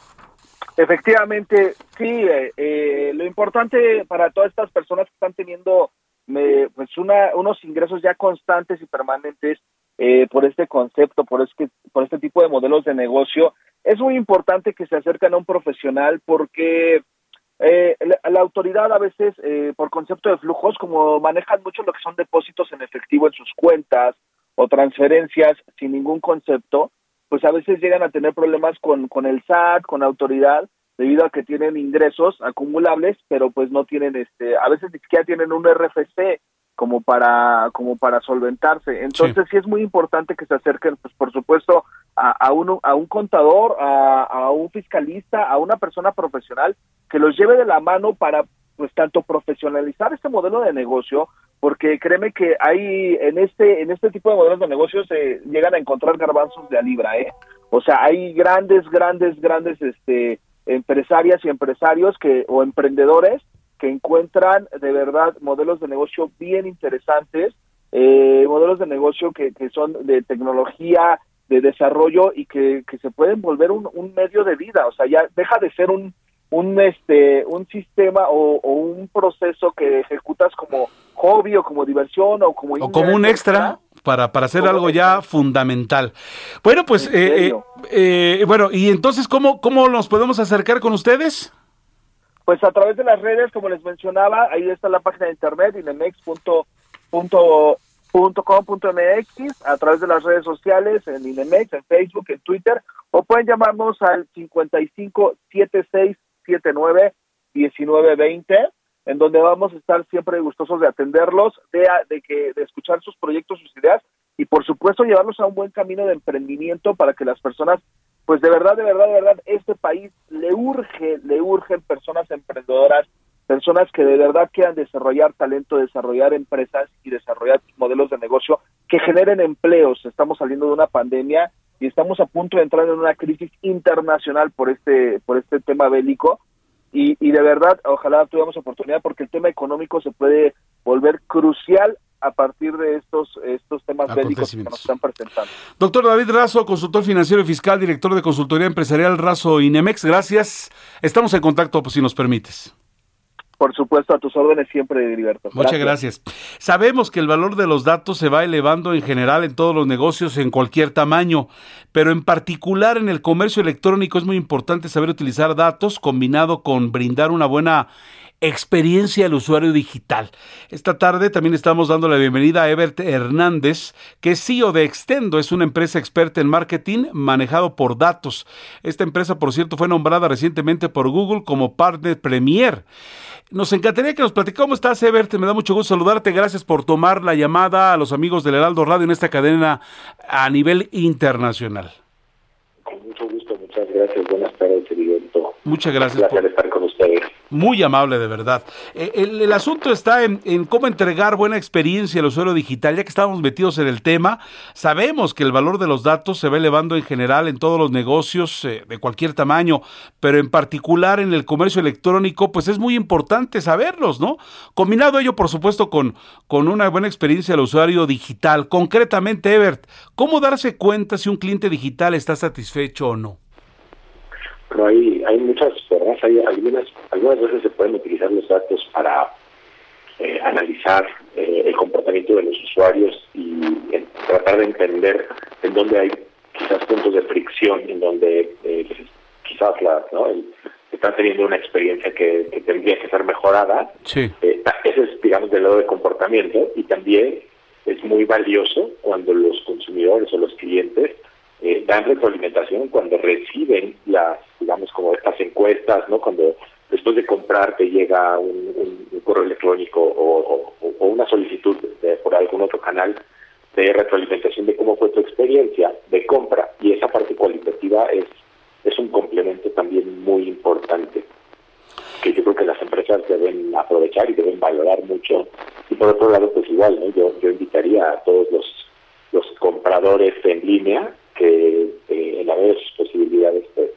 S24: Efectivamente, sí, eh, eh, lo importante para todas estas personas que están teniendo pues una, unos ingresos ya constantes y permanentes por este concepto, por este, por este tipo de modelos de negocio, es muy importante que se acerquen a un profesional porque eh, la, autoridad a veces, eh, por concepto de flujos, como manejan mucho lo que son depósitos en efectivo en sus cuentas o transferencias sin ningún concepto, pues a veces llegan a tener problemas con, con el SAT, con la autoridad, debido a que tienen ingresos acumulables, pero pues no tienen, este, a veces ni siquiera tienen un RFC como para como para solventarse. Entonces sí, es muy importante que se acerquen, pues por supuesto, a, a, uno, a un contador, a, un fiscalista, a una persona profesional que los lleve de la mano para pues tanto profesionalizar este modelo de negocio, porque créeme que hay en este en este tipo de modelos de negocios se llegan a encontrar garbanzos de a libra, ¿eh? O sea, hay grandes, grandes, grandes este empresarias y empresarios que o emprendedores que encuentran de verdad modelos de negocio bien interesantes, eh, modelos de negocio que, que, son de tecnología, de desarrollo y que, que se pueden volver un, un, medio de vida, o sea, ya deja de ser un, un, este, un sistema o, un proceso que ejecutas como hobby o como diversión o como...
S1: O como un extra. Para, para hacer algo ya fundamental. Bueno, pues, eh, eh, eh, bueno, y entonces, ¿cómo, ¿cómo nos podemos acercar con ustedes?
S24: Pues a través de las redes, como les mencionaba, ahí está la página de internet, inemex.com.mx, .com.mx a través de las redes sociales, en INEMEX, en Facebook, en Twitter, o pueden llamarnos al 55 76 79 19 20, en donde vamos a estar siempre gustosos de atenderlos, de, de, que, de escuchar sus proyectos, sus ideas y por supuesto llevarlos a un buen camino de emprendimiento para que las personas, pues de verdad, de verdad, de verdad, este país le urge, le urgen personas emprendedoras, personas que de verdad quieran desarrollar talento, desarrollar empresas y desarrollar modelos de negocio que generen empleos. Estamos saliendo de una pandemia y estamos a punto de entrar en una crisis internacional por este por este tema bélico y, y de verdad ojalá tuviéramos oportunidad porque el tema económico se puede volver crucial a partir de estos estos temas bélicos que nos están presentando.
S1: Doctor David Razo, consultor financiero y fiscal, director de consultoría empresarial Razo Inemex, gracias. Estamos en contacto, pues, si nos permites.
S24: Por supuesto, a tus órdenes siempre, Heriberto.
S1: Muchas gracias. Sabemos que el valor de los datos se va elevando en general en todos los negocios en cualquier tamaño, pero en particular en el comercio electrónico es muy importante saber utilizar datos combinado con brindar una buena experiencia al usuario digital. Esta tarde también estamos dando la bienvenida a Ebert Hernández, que es CEO de Extendo, es una empresa experta en marketing manejado por datos. Esta empresa, por cierto, fue nombrada recientemente por Google como Partner Premier. Nos encantaría que nos platicara cómo estás, Ebert. Me da mucho gusto saludarte. Gracias por tomar la llamada a los amigos del Heraldo Radio en esta cadena a nivel internacional.
S25: Con mucho gusto, muchas gracias. Buenas tardes, Heriberto.
S1: Muchas gracias.
S25: Un placer estar con ustedes.
S1: Muy amable, de verdad. Eh, el, asunto está en, en, cómo entregar buena experiencia al usuario digital. Ya que estamos metidos en el tema, sabemos que el valor de los datos se va elevando en general en todos los negocios eh, de cualquier tamaño, pero en particular en el comercio electrónico, pues es muy importante saberlos, ¿no? Combinado ello, por supuesto, con, con una buena experiencia al usuario digital. Concretamente, Ebert, ¿cómo darse cuenta si un cliente digital está satisfecho o no?
S25: Pero hay, hay muchas formas, hay algunas, algunas veces se pueden utilizar los datos para eh, analizar eh, el comportamiento de los usuarios y eh, tratar de entender en dónde hay quizás puntos de fricción, en donde quizás la, ¿no? El, están teniendo una experiencia que, que, tendría que ser mejorada.
S1: Sí.
S25: ese es, digamos, del lado de comportamiento y también es muy valioso cuando los consumidores o los clientes eh, dan retroalimentación cuando reciben las, digamos, como estas encuestas, ¿no? Cuando después de comprar te llega un, correo electrónico o, una solicitud de, por algún otro canal de retroalimentación de cómo fue tu experiencia de compra y esa parte cualitativa es, es un complemento también muy importante que yo creo que las empresas deben aprovechar y deben valorar mucho y por otro lado pues igual ¿no? yo, yo invitaría a todos los los compradores en línea que eh, en la sus posibilidades pues,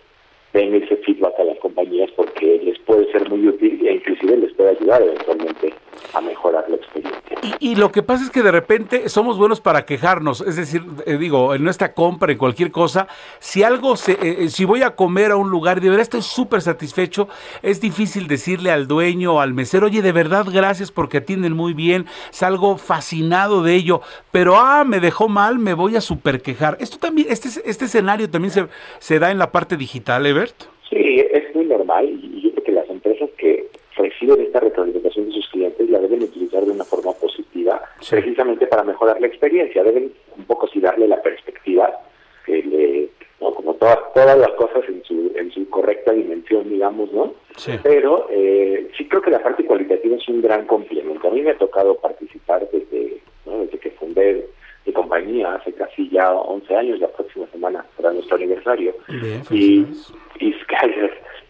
S25: den ese feedback a las compañías porque les puede ser muy útil e inclusive les puede ayudar eventualmente a mejorar la experiencia.
S1: Y, lo que pasa es que de repente somos buenos para quejarnos, es decir, eh, digo, en nuestra compra, en cualquier cosa, si algo, se, eh, si voy a comer a un lugar y de verdad estoy súper satisfecho, es difícil decirle al dueño o al mesero, oye, de verdad gracias porque atienden muy bien, salgo fascinado de ello, pero ah, me dejó mal, me voy a super quejar. Esto también, este, este escenario también se, se da en la parte digital,
S25: Sí, es muy normal y yo creo que las empresas que reciben esta retroalimentación de sus clientes la deben utilizar de una forma positiva, sí. precisamente para mejorar la experiencia. Deben un poco sí darle la perspectiva, que le, ¿no? como todas todas las cosas en su en su correcta dimensión, digamos, ¿no?
S1: Sí.
S25: Pero eh, sí creo que la parte cualitativa es un gran complemento. A mí me ha tocado participar desde, ¿no? desde que fundé mi compañía hace casi ya 11 años, la próxima semana para nuestro aniversario.
S1: Bien,
S25: y,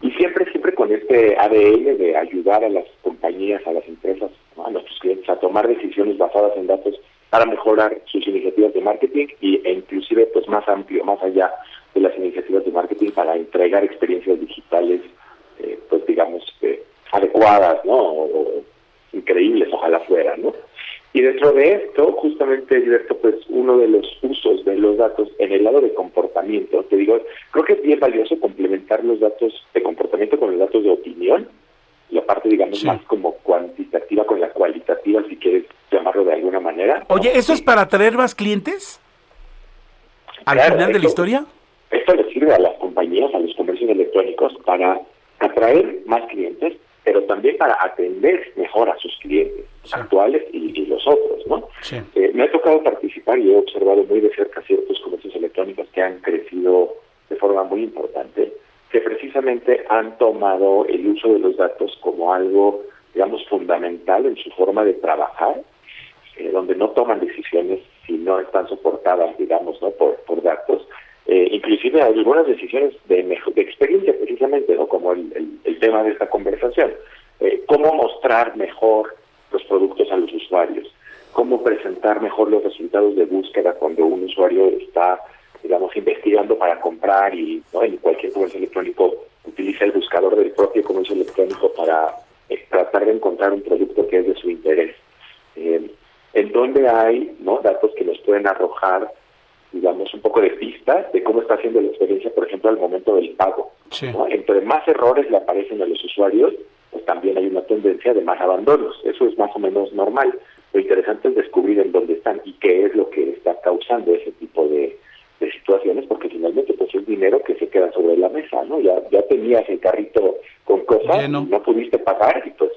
S25: y, siempre, siempre con este ADN de ayudar a las compañías, a las empresas, a nuestros clientes a tomar decisiones basadas en datos para mejorar sus iniciativas de marketing y, e inclusive pues más amplio, más allá de las iniciativas de marketing para entregar experiencias digitales, eh, pues digamos, eh, adecuadas, ¿no? O, increíbles, ojalá fueran, ¿no? Y dentro de esto, justamente, Gilberto, pues uno de los usos de los datos en el lado de comportamiento, te digo, creo que es bien valioso complementar los datos de comportamiento con los datos de opinión, la parte, digamos, sí. más como cuantitativa con la cualitativa, si quieres llamarlo de alguna manera.
S1: Oye, ¿eso es para atraer más clientes? ¿Al claro, final de la historia?
S25: Esto le sirve a las compañías, a los comercios electrónicos, para atraer más clientes, pero también para atender mejor a sus clientes actuales y, los otros, ¿no? Eh, me ha tocado participar y he observado muy de cerca ciertos comercios electrónicos que han crecido de forma muy importante, que precisamente han tomado el uso de los datos como algo, digamos, fundamental en su forma de trabajar, eh, donde no toman decisiones si no están soportadas, digamos, ¿no? por, por datos, eh, inclusive algunas decisiones de, de experiencia precisamente, como el, tema de esta conversación. Eh, cómo mostrar mejor los productos a los usuarios, cómo presentar mejor los resultados de búsqueda cuando un usuario está, digamos, investigando para comprar y ¿no? en cualquier comercio electrónico utiliza el buscador del propio comercio electrónico para eh, tratar de encontrar un producto que es de su interés. en donde hay datos que nos pueden arrojar digamos, un poco de pistas de cómo está haciendo la experiencia, por ejemplo, al momento del pago. Entre más errores le aparecen a los usuarios, pues también hay una tendencia de más abandonos. Eso es más o menos normal. Lo interesante es descubrir en dónde están y qué es lo que está causando ese tipo de, situaciones, porque finalmente pues es dinero que se queda sobre la mesa, ¿no? Ya, ya tenías el carrito con cosas, no pudiste pagar y pues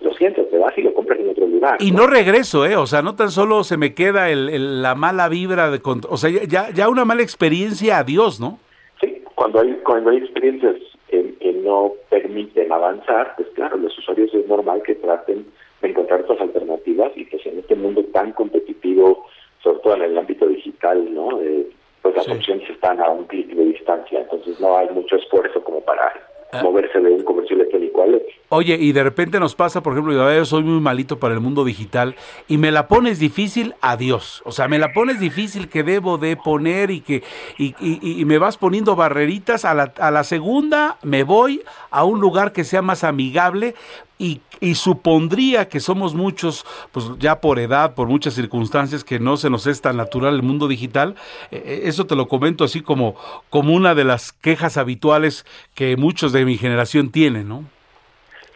S25: lo siento, te vas y lo compras en otro lugar.
S1: Y no, regreso, ¿eh? O sea, no tan solo se me queda el, la mala vibra, de, o sea, ya, ya una mala experiencia, adiós, ¿no?
S25: Sí, cuando hay, cuando hay experiencias que, no permiten avanzar, pues claro, los usuarios es normal que traten de encontrar otras alternativas y pues en este mundo tan competitivo, sobre todo en el ámbito digital, ¿no? Eh, pues las opciones están a un clic de distancia, entonces no hay mucho esfuerzo como para Ah. moverse de un comercio electrónico al.
S1: Oye, y de repente nos pasa, por ejemplo, yo soy muy malito para el mundo digital y me la pones difícil, adiós. O sea, me la pones difícil que debo de poner y que y, y, y me vas poniendo barreritas. A la, a la segunda me voy a un lugar que sea más amigable y, y, supondría que somos muchos, pues ya por edad, por muchas circunstancias, que no se nos es tan natural el mundo digital. Eh, eh, eso te lo comento así como, como una de las quejas habituales que muchos de mi generación tienen, ¿no?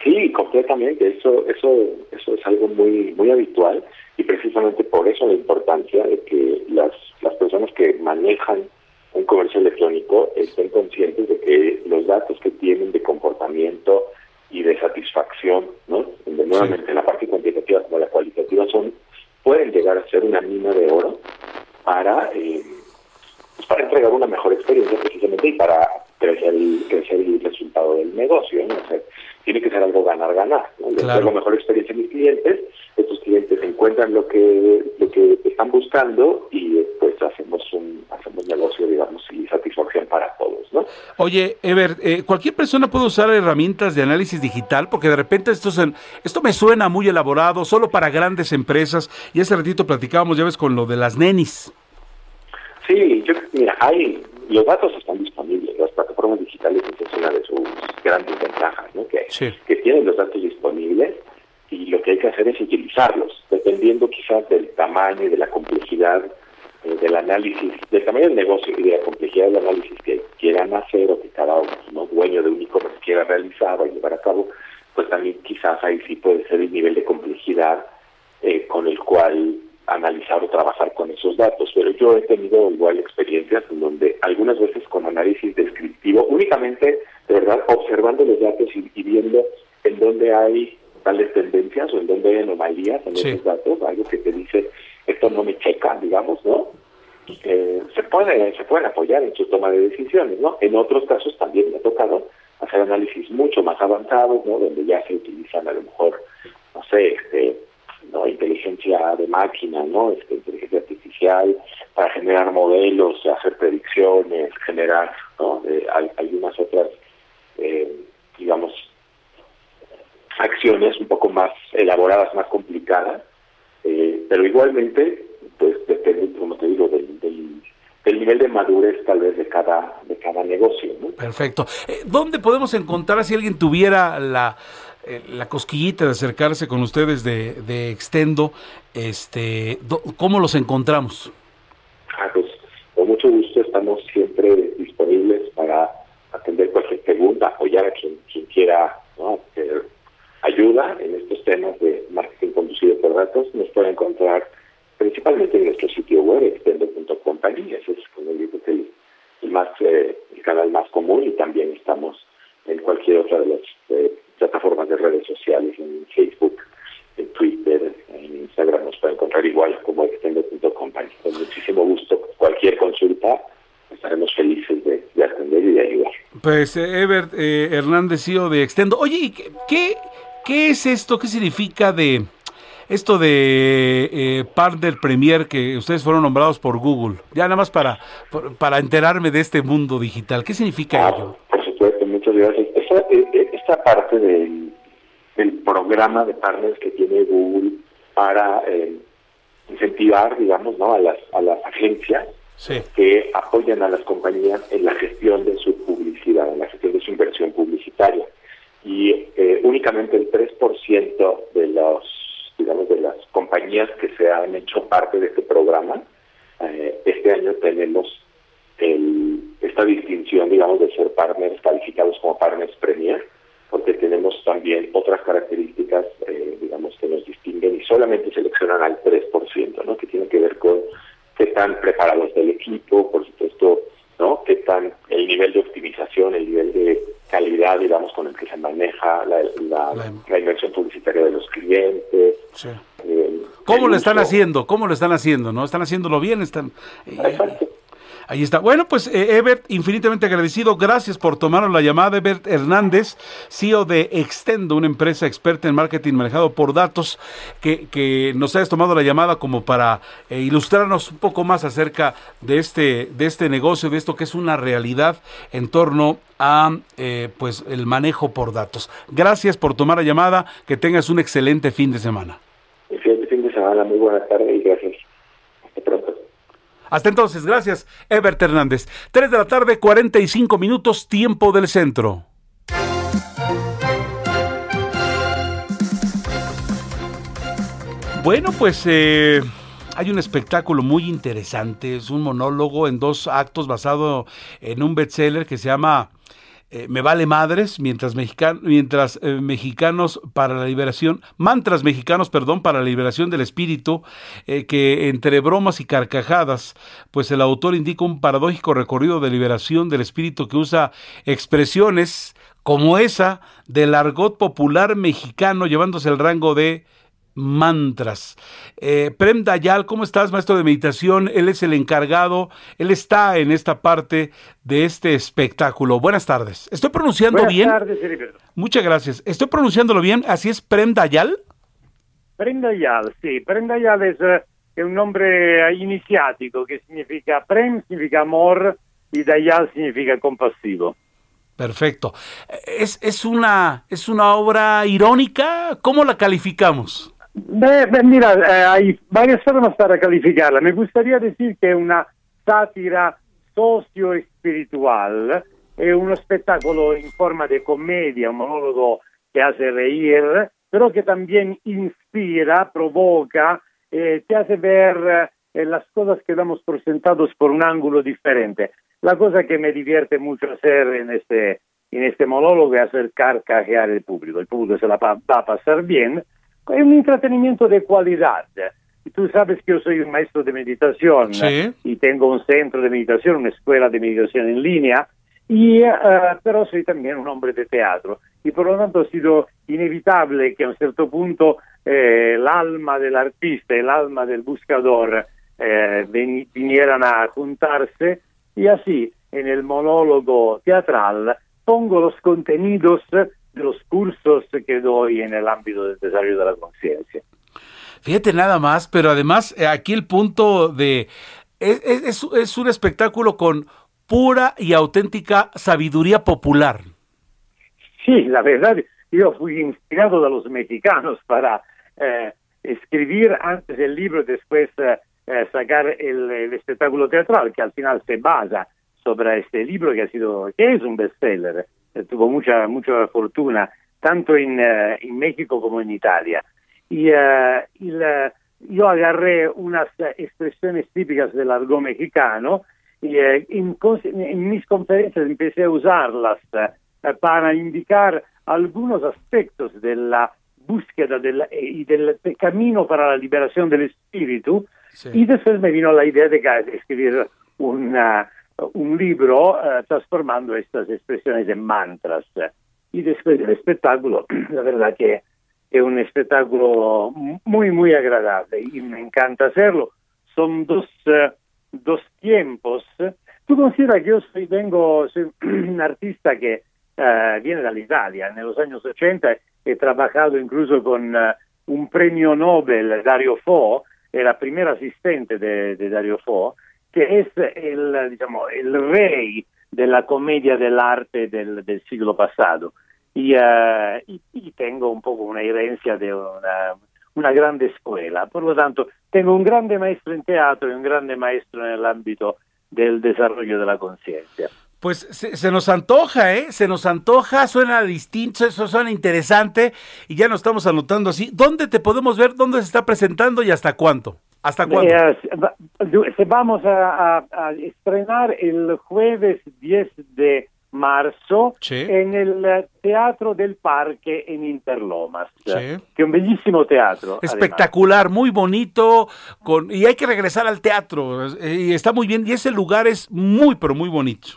S25: Sí, completamente. Eso, eso, eso es algo muy, muy habitual y precisamente por eso la importancia de que las, las personas que manejan un comercio electrónico estén conscientes de que los datos que tienen de comportamiento, y de satisfacción, ¿no? Donde nuevamente la parte cuantitativa como la cualitativa son pueden llegar a ser una mina de oro para eh, pues para entregar una mejor experiencia precisamente y para crecer el, crecer el resultado del negocio, ¿no? O sea, tiene que ser algo ganar-ganar, ¿no? Claro. mejor experiencia a mis clientes, estos clientes encuentran lo que lo que están buscando y pues hacemos un hacemos negocio, digamos, y satisfacción ¿no?
S1: Oye, Ever, eh, cualquier persona puede usar herramientas de análisis digital porque de repente esto, esto me suena muy elaborado, solo para grandes empresas y ese ratito platicábamos, ya ves, con lo de las nenis.
S25: Sí, yo, mira, hay, los datos están disponibles, las plataformas digitales es una de sus grandes ventajas, ¿no? Que, que tienen los datos disponibles y lo que hay que hacer es utilizarlos, dependiendo quizás del tamaño y de la complejidad eh, del análisis, del tamaño del negocio y de la complejidad del análisis que quieran hacer o que cada uno, dueño de un e-commerce quiera realizar o llevar a cabo, pues también quizás ahí sí puede ser el nivel de complejidad eh, con el cual analizar o trabajar con esos datos, pero yo he tenido igual experiencias en donde algunas veces con análisis descriptivo, únicamente, de verdad, observando los datos y, viendo en dónde hay tales tendencias o en dónde hay anomalías en esos datos, algo que te dice, esto no me checa, digamos, ¿no? Eh, se puede se pueden apoyar en su toma de decisiones, ¿no? En otros casos también me ha tocado hacer análisis mucho más avanzados, ¿no? Donde ya se utilizan a lo mejor, no sé, este, ¿no? inteligencia de máquina, ¿no? Este, inteligencia artificial para generar modelos, hacer predicciones, generar ¿no? Eh, hay, algunas otras, eh, digamos, acciones un poco más elaboradas, más complicadas, eh, pero igualmente, pues depende, como te digo, del, del, nivel de madurez tal vez de cada, de cada negocio. ¿no?
S1: Perfecto. ¿Dónde podemos encontrar si alguien tuviera la eh, la cosquillita de acercarse con ustedes de, de Extendo, este, ¿cómo los encontramos?
S25: Ah, pues, con mucho gusto estamos siempre disponibles para atender cualquier pregunta, apoyar a quien, quien quiera ayuda en estos temas de marketing conducido por datos. Nos puede encontrar principalmente en nuestro sitio web, extendo.company, ese es el, el, más, eh, el canal más común y también estamos en cualquier otra de las eh, plataformas de redes sociales, en Facebook, en Twitter, en Instagram nos pueden encontrar igual como extendo.company. Con muchísimo gusto, cualquier consulta, estaremos felices de, de atender y de ayudar.
S1: Pues eh, Ebert eh, Hernández, CEO de Extendo. Oye, ¿y qué, qué, qué es esto? ¿Qué significa de esto de eh, partner premier que ustedes fueron nombrados por Google? Ya nada más para, para enterarme de este mundo digital. ¿Qué significa ello?
S25: Por supuesto, muchas gracias. Esta, eh, eh, esta parte del, del programa de partners que tiene Google para eh, incentivar, digamos, ¿no? a las, a las agencias
S1: Sí.
S25: que apoyan a las compañías en la gestión de su publicidad, en la gestión de su inversión publicitaria. Y eh, únicamente el 3% de los, digamos, de las compañías que se han hecho parte de este programa, eh, este año tenemos el, esta distinción, digamos, de ser partners calificados como partners premier, porque tenemos también otras características, eh, digamos, que nos distinguen y solamente seleccionan al 3%, ¿no? Que tienen que ver con qué tan preparados del equipo, por supuesto, ¿no? Qué tan el nivel de optimización, el nivel de calidad, digamos, con el que se maneja la, la, la inversión publicitaria de los clientes. eh,
S1: ¿Cómo lo están haciendo? ¿Cómo lo están haciendo? ¿No? ¿Están haciéndolo bien? Están... eh, Ahí está. Bueno, pues eh, Ebert, infinitamente agradecido. Gracias por tomarnos la llamada. Ebert Hernández, CEO de Extendo, una empresa experta en marketing manejado por datos, que, que nos hayas tomado la llamada como para eh, ilustrarnos un poco más acerca de este, de este negocio, de esto que es una realidad en torno a eh, pues el manejo por datos. Gracias por tomar la llamada. Que tengas un excelente fin de semana.
S25: Excelente fin de semana, muy buena tarde y gracias. Hasta
S1: entonces, gracias, Ebert Hernández. 3 de la tarde, 45 minutos, tiempo del centro. Bueno, pues eh, hay un espectáculo muy interesante. Es un monólogo en dos actos basado en un bestseller que se llama eh, Me vale madres, mientras, mexican- mientras eh, mexicanos para la liberación, mantras mexicanos, perdón, para la liberación del espíritu, eh, que entre bromas y carcajadas, pues el autor indica un paradójico recorrido de liberación del espíritu que usa expresiones como esa del argot popular mexicano, llevándose el rango de mantras. Eh, Prem Dayal, ¿cómo estás, maestro de meditación? Él es el encargado, él está en esta parte de este espectáculo. Buenas tardes. ¿Estoy pronunciando
S26: Buenas
S1: bien?
S26: tardes, Heriberto.
S1: Muchas gracias. ¿Estoy pronunciándolo bien? ¿Así es Prem Dayal?
S26: Prendayal, sí, Prendayal es, eh, è un nombre eh, iniziatico che significa Prem significa amor y Dayal significa compasivo.
S1: Perfecto. ¿Es, es, una, ¿Es una obra irónica? ¿Cómo la calificamos?
S26: Beh, beh, mira, eh, hay varias formas para calificarla. Me gustaría decir que es una sátira socio-espiritual, es un spettacolo in forma de comedia, un monólogo que hace reír, pero que también inspira, provoca, eh, te hace ver eh, las cosas que damos por sentados por un ángulo diferente. La cosa que me divierte mucho hacer en este, en este monólogo es hacer carcajear el público. El público se la va a pasar bien. Es un entretenimiento de cualidad. Y tú sabes que yo soy un maestro de meditación
S1: Sí.
S26: y tengo un centro de meditación, una escuela de meditación en línea, y, eh, pero soy también un hombre de teatro. Y por lo tanto ha sido inevitable que a un cierto punto eh, el alma del artista y el alma del buscador eh, veni- vinieran a juntarse y así en el monólogo teatral pongo los contenidos de los cursos que doy en el ámbito del desarrollo de la conciencia.
S1: Fíjate nada más, pero además eh, aquí el punto de... Es, es- es- un espectáculo con pura y auténtica sabiduría popular.
S26: Sí, la verdad, yo fui inspirado de los mexicanos para eh, escribir antes el libro y después eh, eh, sacar el, el espectáculo teatral, que al final se basa sobre este libro que ha sido, que es un bestseller, tuvo mucha, mucha fortuna, tanto en, eh, en México como en Italia. Y, eh, y la- yo agarré unas eh, expresiones típicas del argot mexicano y eh, en, mis conferencias empecé a usarlas eh, eh, para indicar algunos aspectos de la búsqueda del, eh, y del camino para la liberación del espíritu y después me vino la idea de escribir una- un libro eh, transformando estas expresiones en mantras. el espectáculo, la verdad que es un espectáculo muy, muy agradable y me encanta hacerlo. Son dos, eh, dos tiempos. Tú consideras que yo soy, vengo, soy un artista que eh, viene de Italia. En los años 80 he trabajado incluso con eh, un premio Nobel, Dario Fo, era primer asistente de, de Dario Fo, que es el, diciamo, el rey de la comedia dell'arte del, del siglo pasado. Y, uh, y, tengo un poco una herencia de una, una, grande escuela. Por lo tanto, tengo un grande maestro en teatro y un grande maestro en el ámbito del desarrollo de la conciencia.
S1: Pues se, se, nos antoja, ¿eh? Se nos antoja, suena distinto, eso suena interesante y ya nos estamos anotando así. ¿Dónde te podemos ver? ¿Dónde se está presentando y hasta cuánto? ¿Hasta cuándo?
S26: Eh, vamos a, a, a, estrenar el jueves 10 de marzo
S1: sí.
S26: en el Teatro del Parque en Interlomas,
S1: Sí.
S26: que es un bellísimo teatro.
S1: Espectacular, muy bonito, con y hay que regresar al teatro, eh, y está muy bien, y ese lugar es muy, pero muy bonito.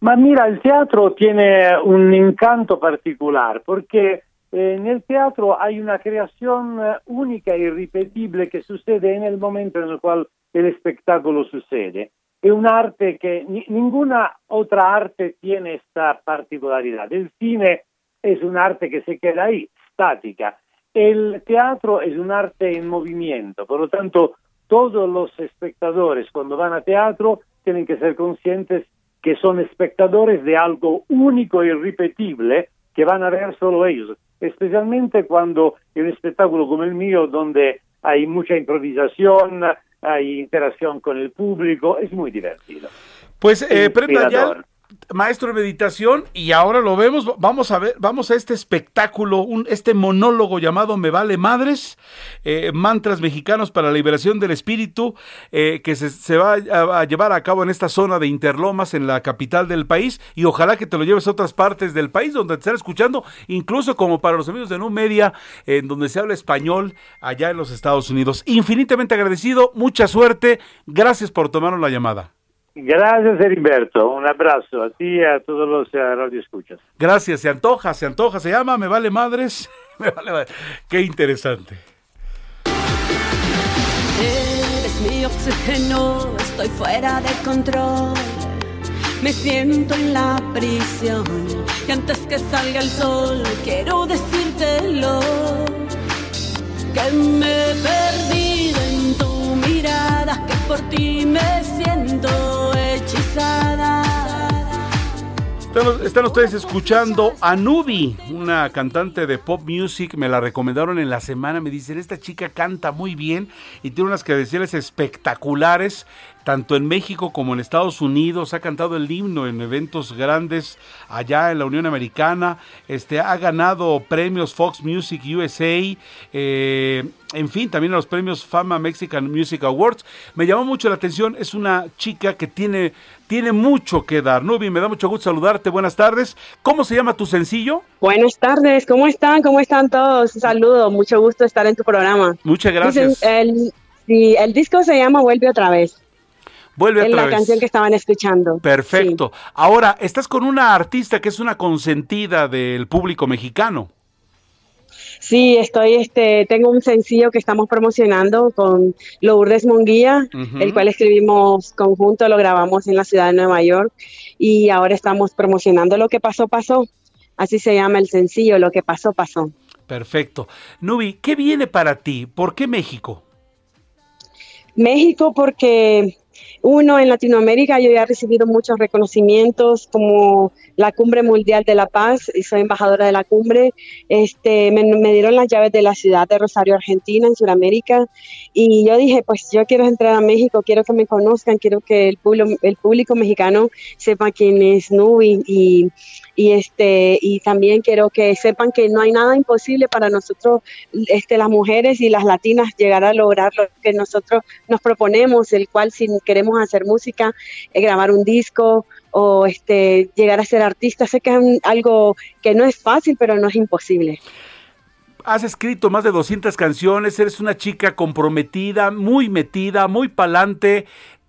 S26: Ma mira, el teatro tiene un encanto particular porque eh, en el teatro hay una creación uh, única e irrepetible que sucede en el momento en el cual el espectáculo sucede. Es un arte que ni, ninguna otra arte tiene esta particularidad. El cine es un arte que se queda ahí, estática. El teatro es un arte en movimiento, por lo tanto, todos los espectadores cuando van a teatro tienen que ser conscientes que son espectadores de algo único e irrepetible que van a ver solo ellos, especialmente cuando en un espectáculo como el mío, donde hay mucha improvisación, hay interacción con el público, es muy divertido.
S1: Pues, eh, Prenda Ayal, maestro de meditación, y ahora lo vemos, vamos a ver, vamos a este espectáculo, un, este monólogo llamado Me Vale Madres, eh, mantras mexicanos para la liberación del espíritu, eh, que se, va a, llevar a cabo en esta zona de Interlomas, en la capital del país, y ojalá que te lo lleves a otras partes del país donde te están escuchando, incluso como para los amigos de Nu Media, en donde se habla español, allá en los Estados Unidos. Infinitamente agradecido, mucha suerte, gracias por tomarnos la llamada.
S26: Gracias, Heriberto. Un abrazo a ti y a todos los radioescuchas.
S1: Gracias, se antoja, se antoja, se llama Me Vale Madres. Me vale madres. Qué interesante.
S19: Eres mi oxígeno, estoy fuera de control. Me siento en la prisión y antes que salga el sol quiero decírtelo que me he perdido en tu mirada, que por ti me siento.
S1: Están, ustedes escuchando a Nubi, una cantante de pop music, me la recomendaron en la semana, me dicen, esta chica canta muy bien y tiene unas credenciales espectaculares, tanto en México como en Estados Unidos, ha cantado el himno en eventos grandes allá en la Unión Americana, este, ha ganado premios Fox Music USA, eh, en fin, también los premios Fama Mexican Music Awards. Me llamó mucho la atención, es una chica que tiene, tiene mucho que dar. Nubi, me da mucho gusto saludarte, buenas tardes. ¿Cómo se llama tu sencillo?
S27: Buenas tardes, ¿cómo están? ¿Cómo están todos? Un saludo, mucho gusto estar en tu programa.
S1: Muchas gracias.
S27: El, el, el disco se llama Vuelve otra vez.
S1: Vuelve
S27: en
S1: otra
S27: la
S1: vez.
S27: canción que estaban escuchando.
S1: Perfecto. Sí. Ahora, estás con una artista que es una consentida del público mexicano.
S27: Sí, estoy, este, tengo un sencillo que estamos promocionando con Lourdes Monguía, uh -huh. el cual escribimos conjunto, lo grabamos en la ciudad de Nueva York y ahora estamos promocionando Lo que pasó, pasó. Así se llama el sencillo, Lo que pasó, pasó.
S1: Perfecto. Nubi, ¿qué viene para ti? ¿Por qué México?
S27: México porque uno, en Latinoamérica yo ya he recibido muchos reconocimientos como la Cumbre Mundial de la Paz y soy embajadora de la cumbre. Este, me, dieron las llaves de la ciudad de Rosario, Argentina, en Sudamérica. Y yo dije, pues yo quiero entrar a México, quiero que me conozcan, quiero que el público, el mexicano sepa quién es Nubi y, y, este, y también quiero que sepan que no hay nada imposible para nosotros, este, las mujeres y las latinas, llegar a lograr lo que nosotros nos proponemos, el cual si queremos hacer música, eh, grabar un disco o este, llegar a ser artista. Sé que es algo que no es fácil, pero no es imposible.
S1: Has escrito más de 200 canciones, eres una chica comprometida, muy metida, muy palante.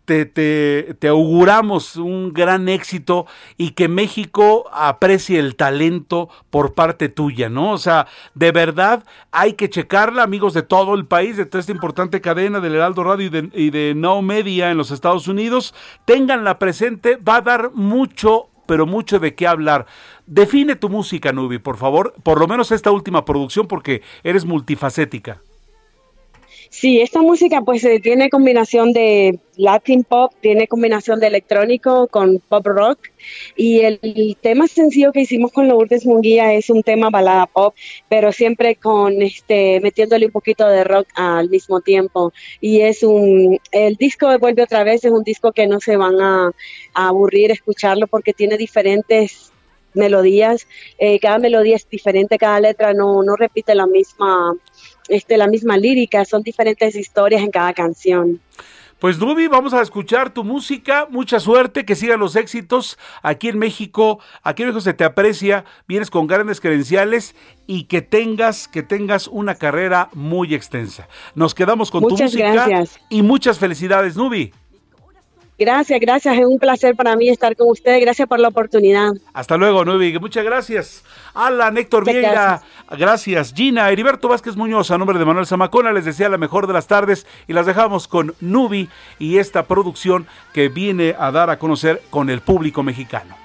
S1: Te, te, te, auguramos un gran éxito y que México aprecie el talento por parte tuya, ¿no? O sea, de verdad hay que checarla, amigos de todo el país, de toda esta importante cadena del Heraldo Radio y de, y de No Media en los Estados Unidos, tenganla presente, va a dar mucho pero mucho de qué hablar. Define tu música, Nubi, por favor, por lo menos esta última producción, porque eres multifacética.
S27: Sí, esta música pues eh, tiene combinación de Latin pop, tiene combinación de electrónico con pop rock y el, tema sencillo que hicimos con Lourdes Munguía es un tema balada pop, pero siempre con este metiéndole un poquito de rock al mismo tiempo. Y es un el disco vuelve otra vez es un disco que no se van a, aburrir escucharlo porque tiene diferentes melodías, eh, cada melodía es diferente, cada letra no, no repite la misma este, la misma lírica, son diferentes historias en cada canción.
S1: Pues Dubi, vamos a escuchar tu música, mucha suerte, que sigan los éxitos aquí en México, aquí en México se te aprecia, vienes con grandes credenciales y que tengas, que tengas una carrera muy extensa. Nos quedamos con tu música y muchas felicidades, Nubi.
S27: Gracias, gracias. Es un placer para mí estar con ustedes. Gracias por la oportunidad.
S1: Hasta luego, Nubi. Muchas gracias. Alan, Héctor Vieira, gracias. Gina, Heriberto Vázquez Muñoz, a nombre de Manuel Zamacona, les desea la mejor de las tardes y las dejamos con Nubi y esta producción que viene a dar a conocer con el público mexicano.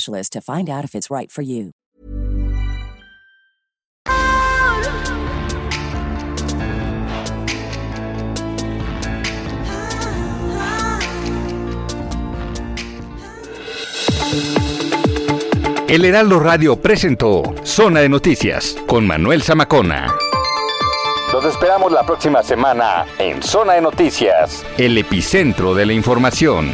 S28: specialist to find out if it's right for you.
S16: El Heraldo Radio presentó Zona de Noticias con Manuel Zamacona. Los esperamos la próxima semana en Zona de Noticias, el epicentro de la información.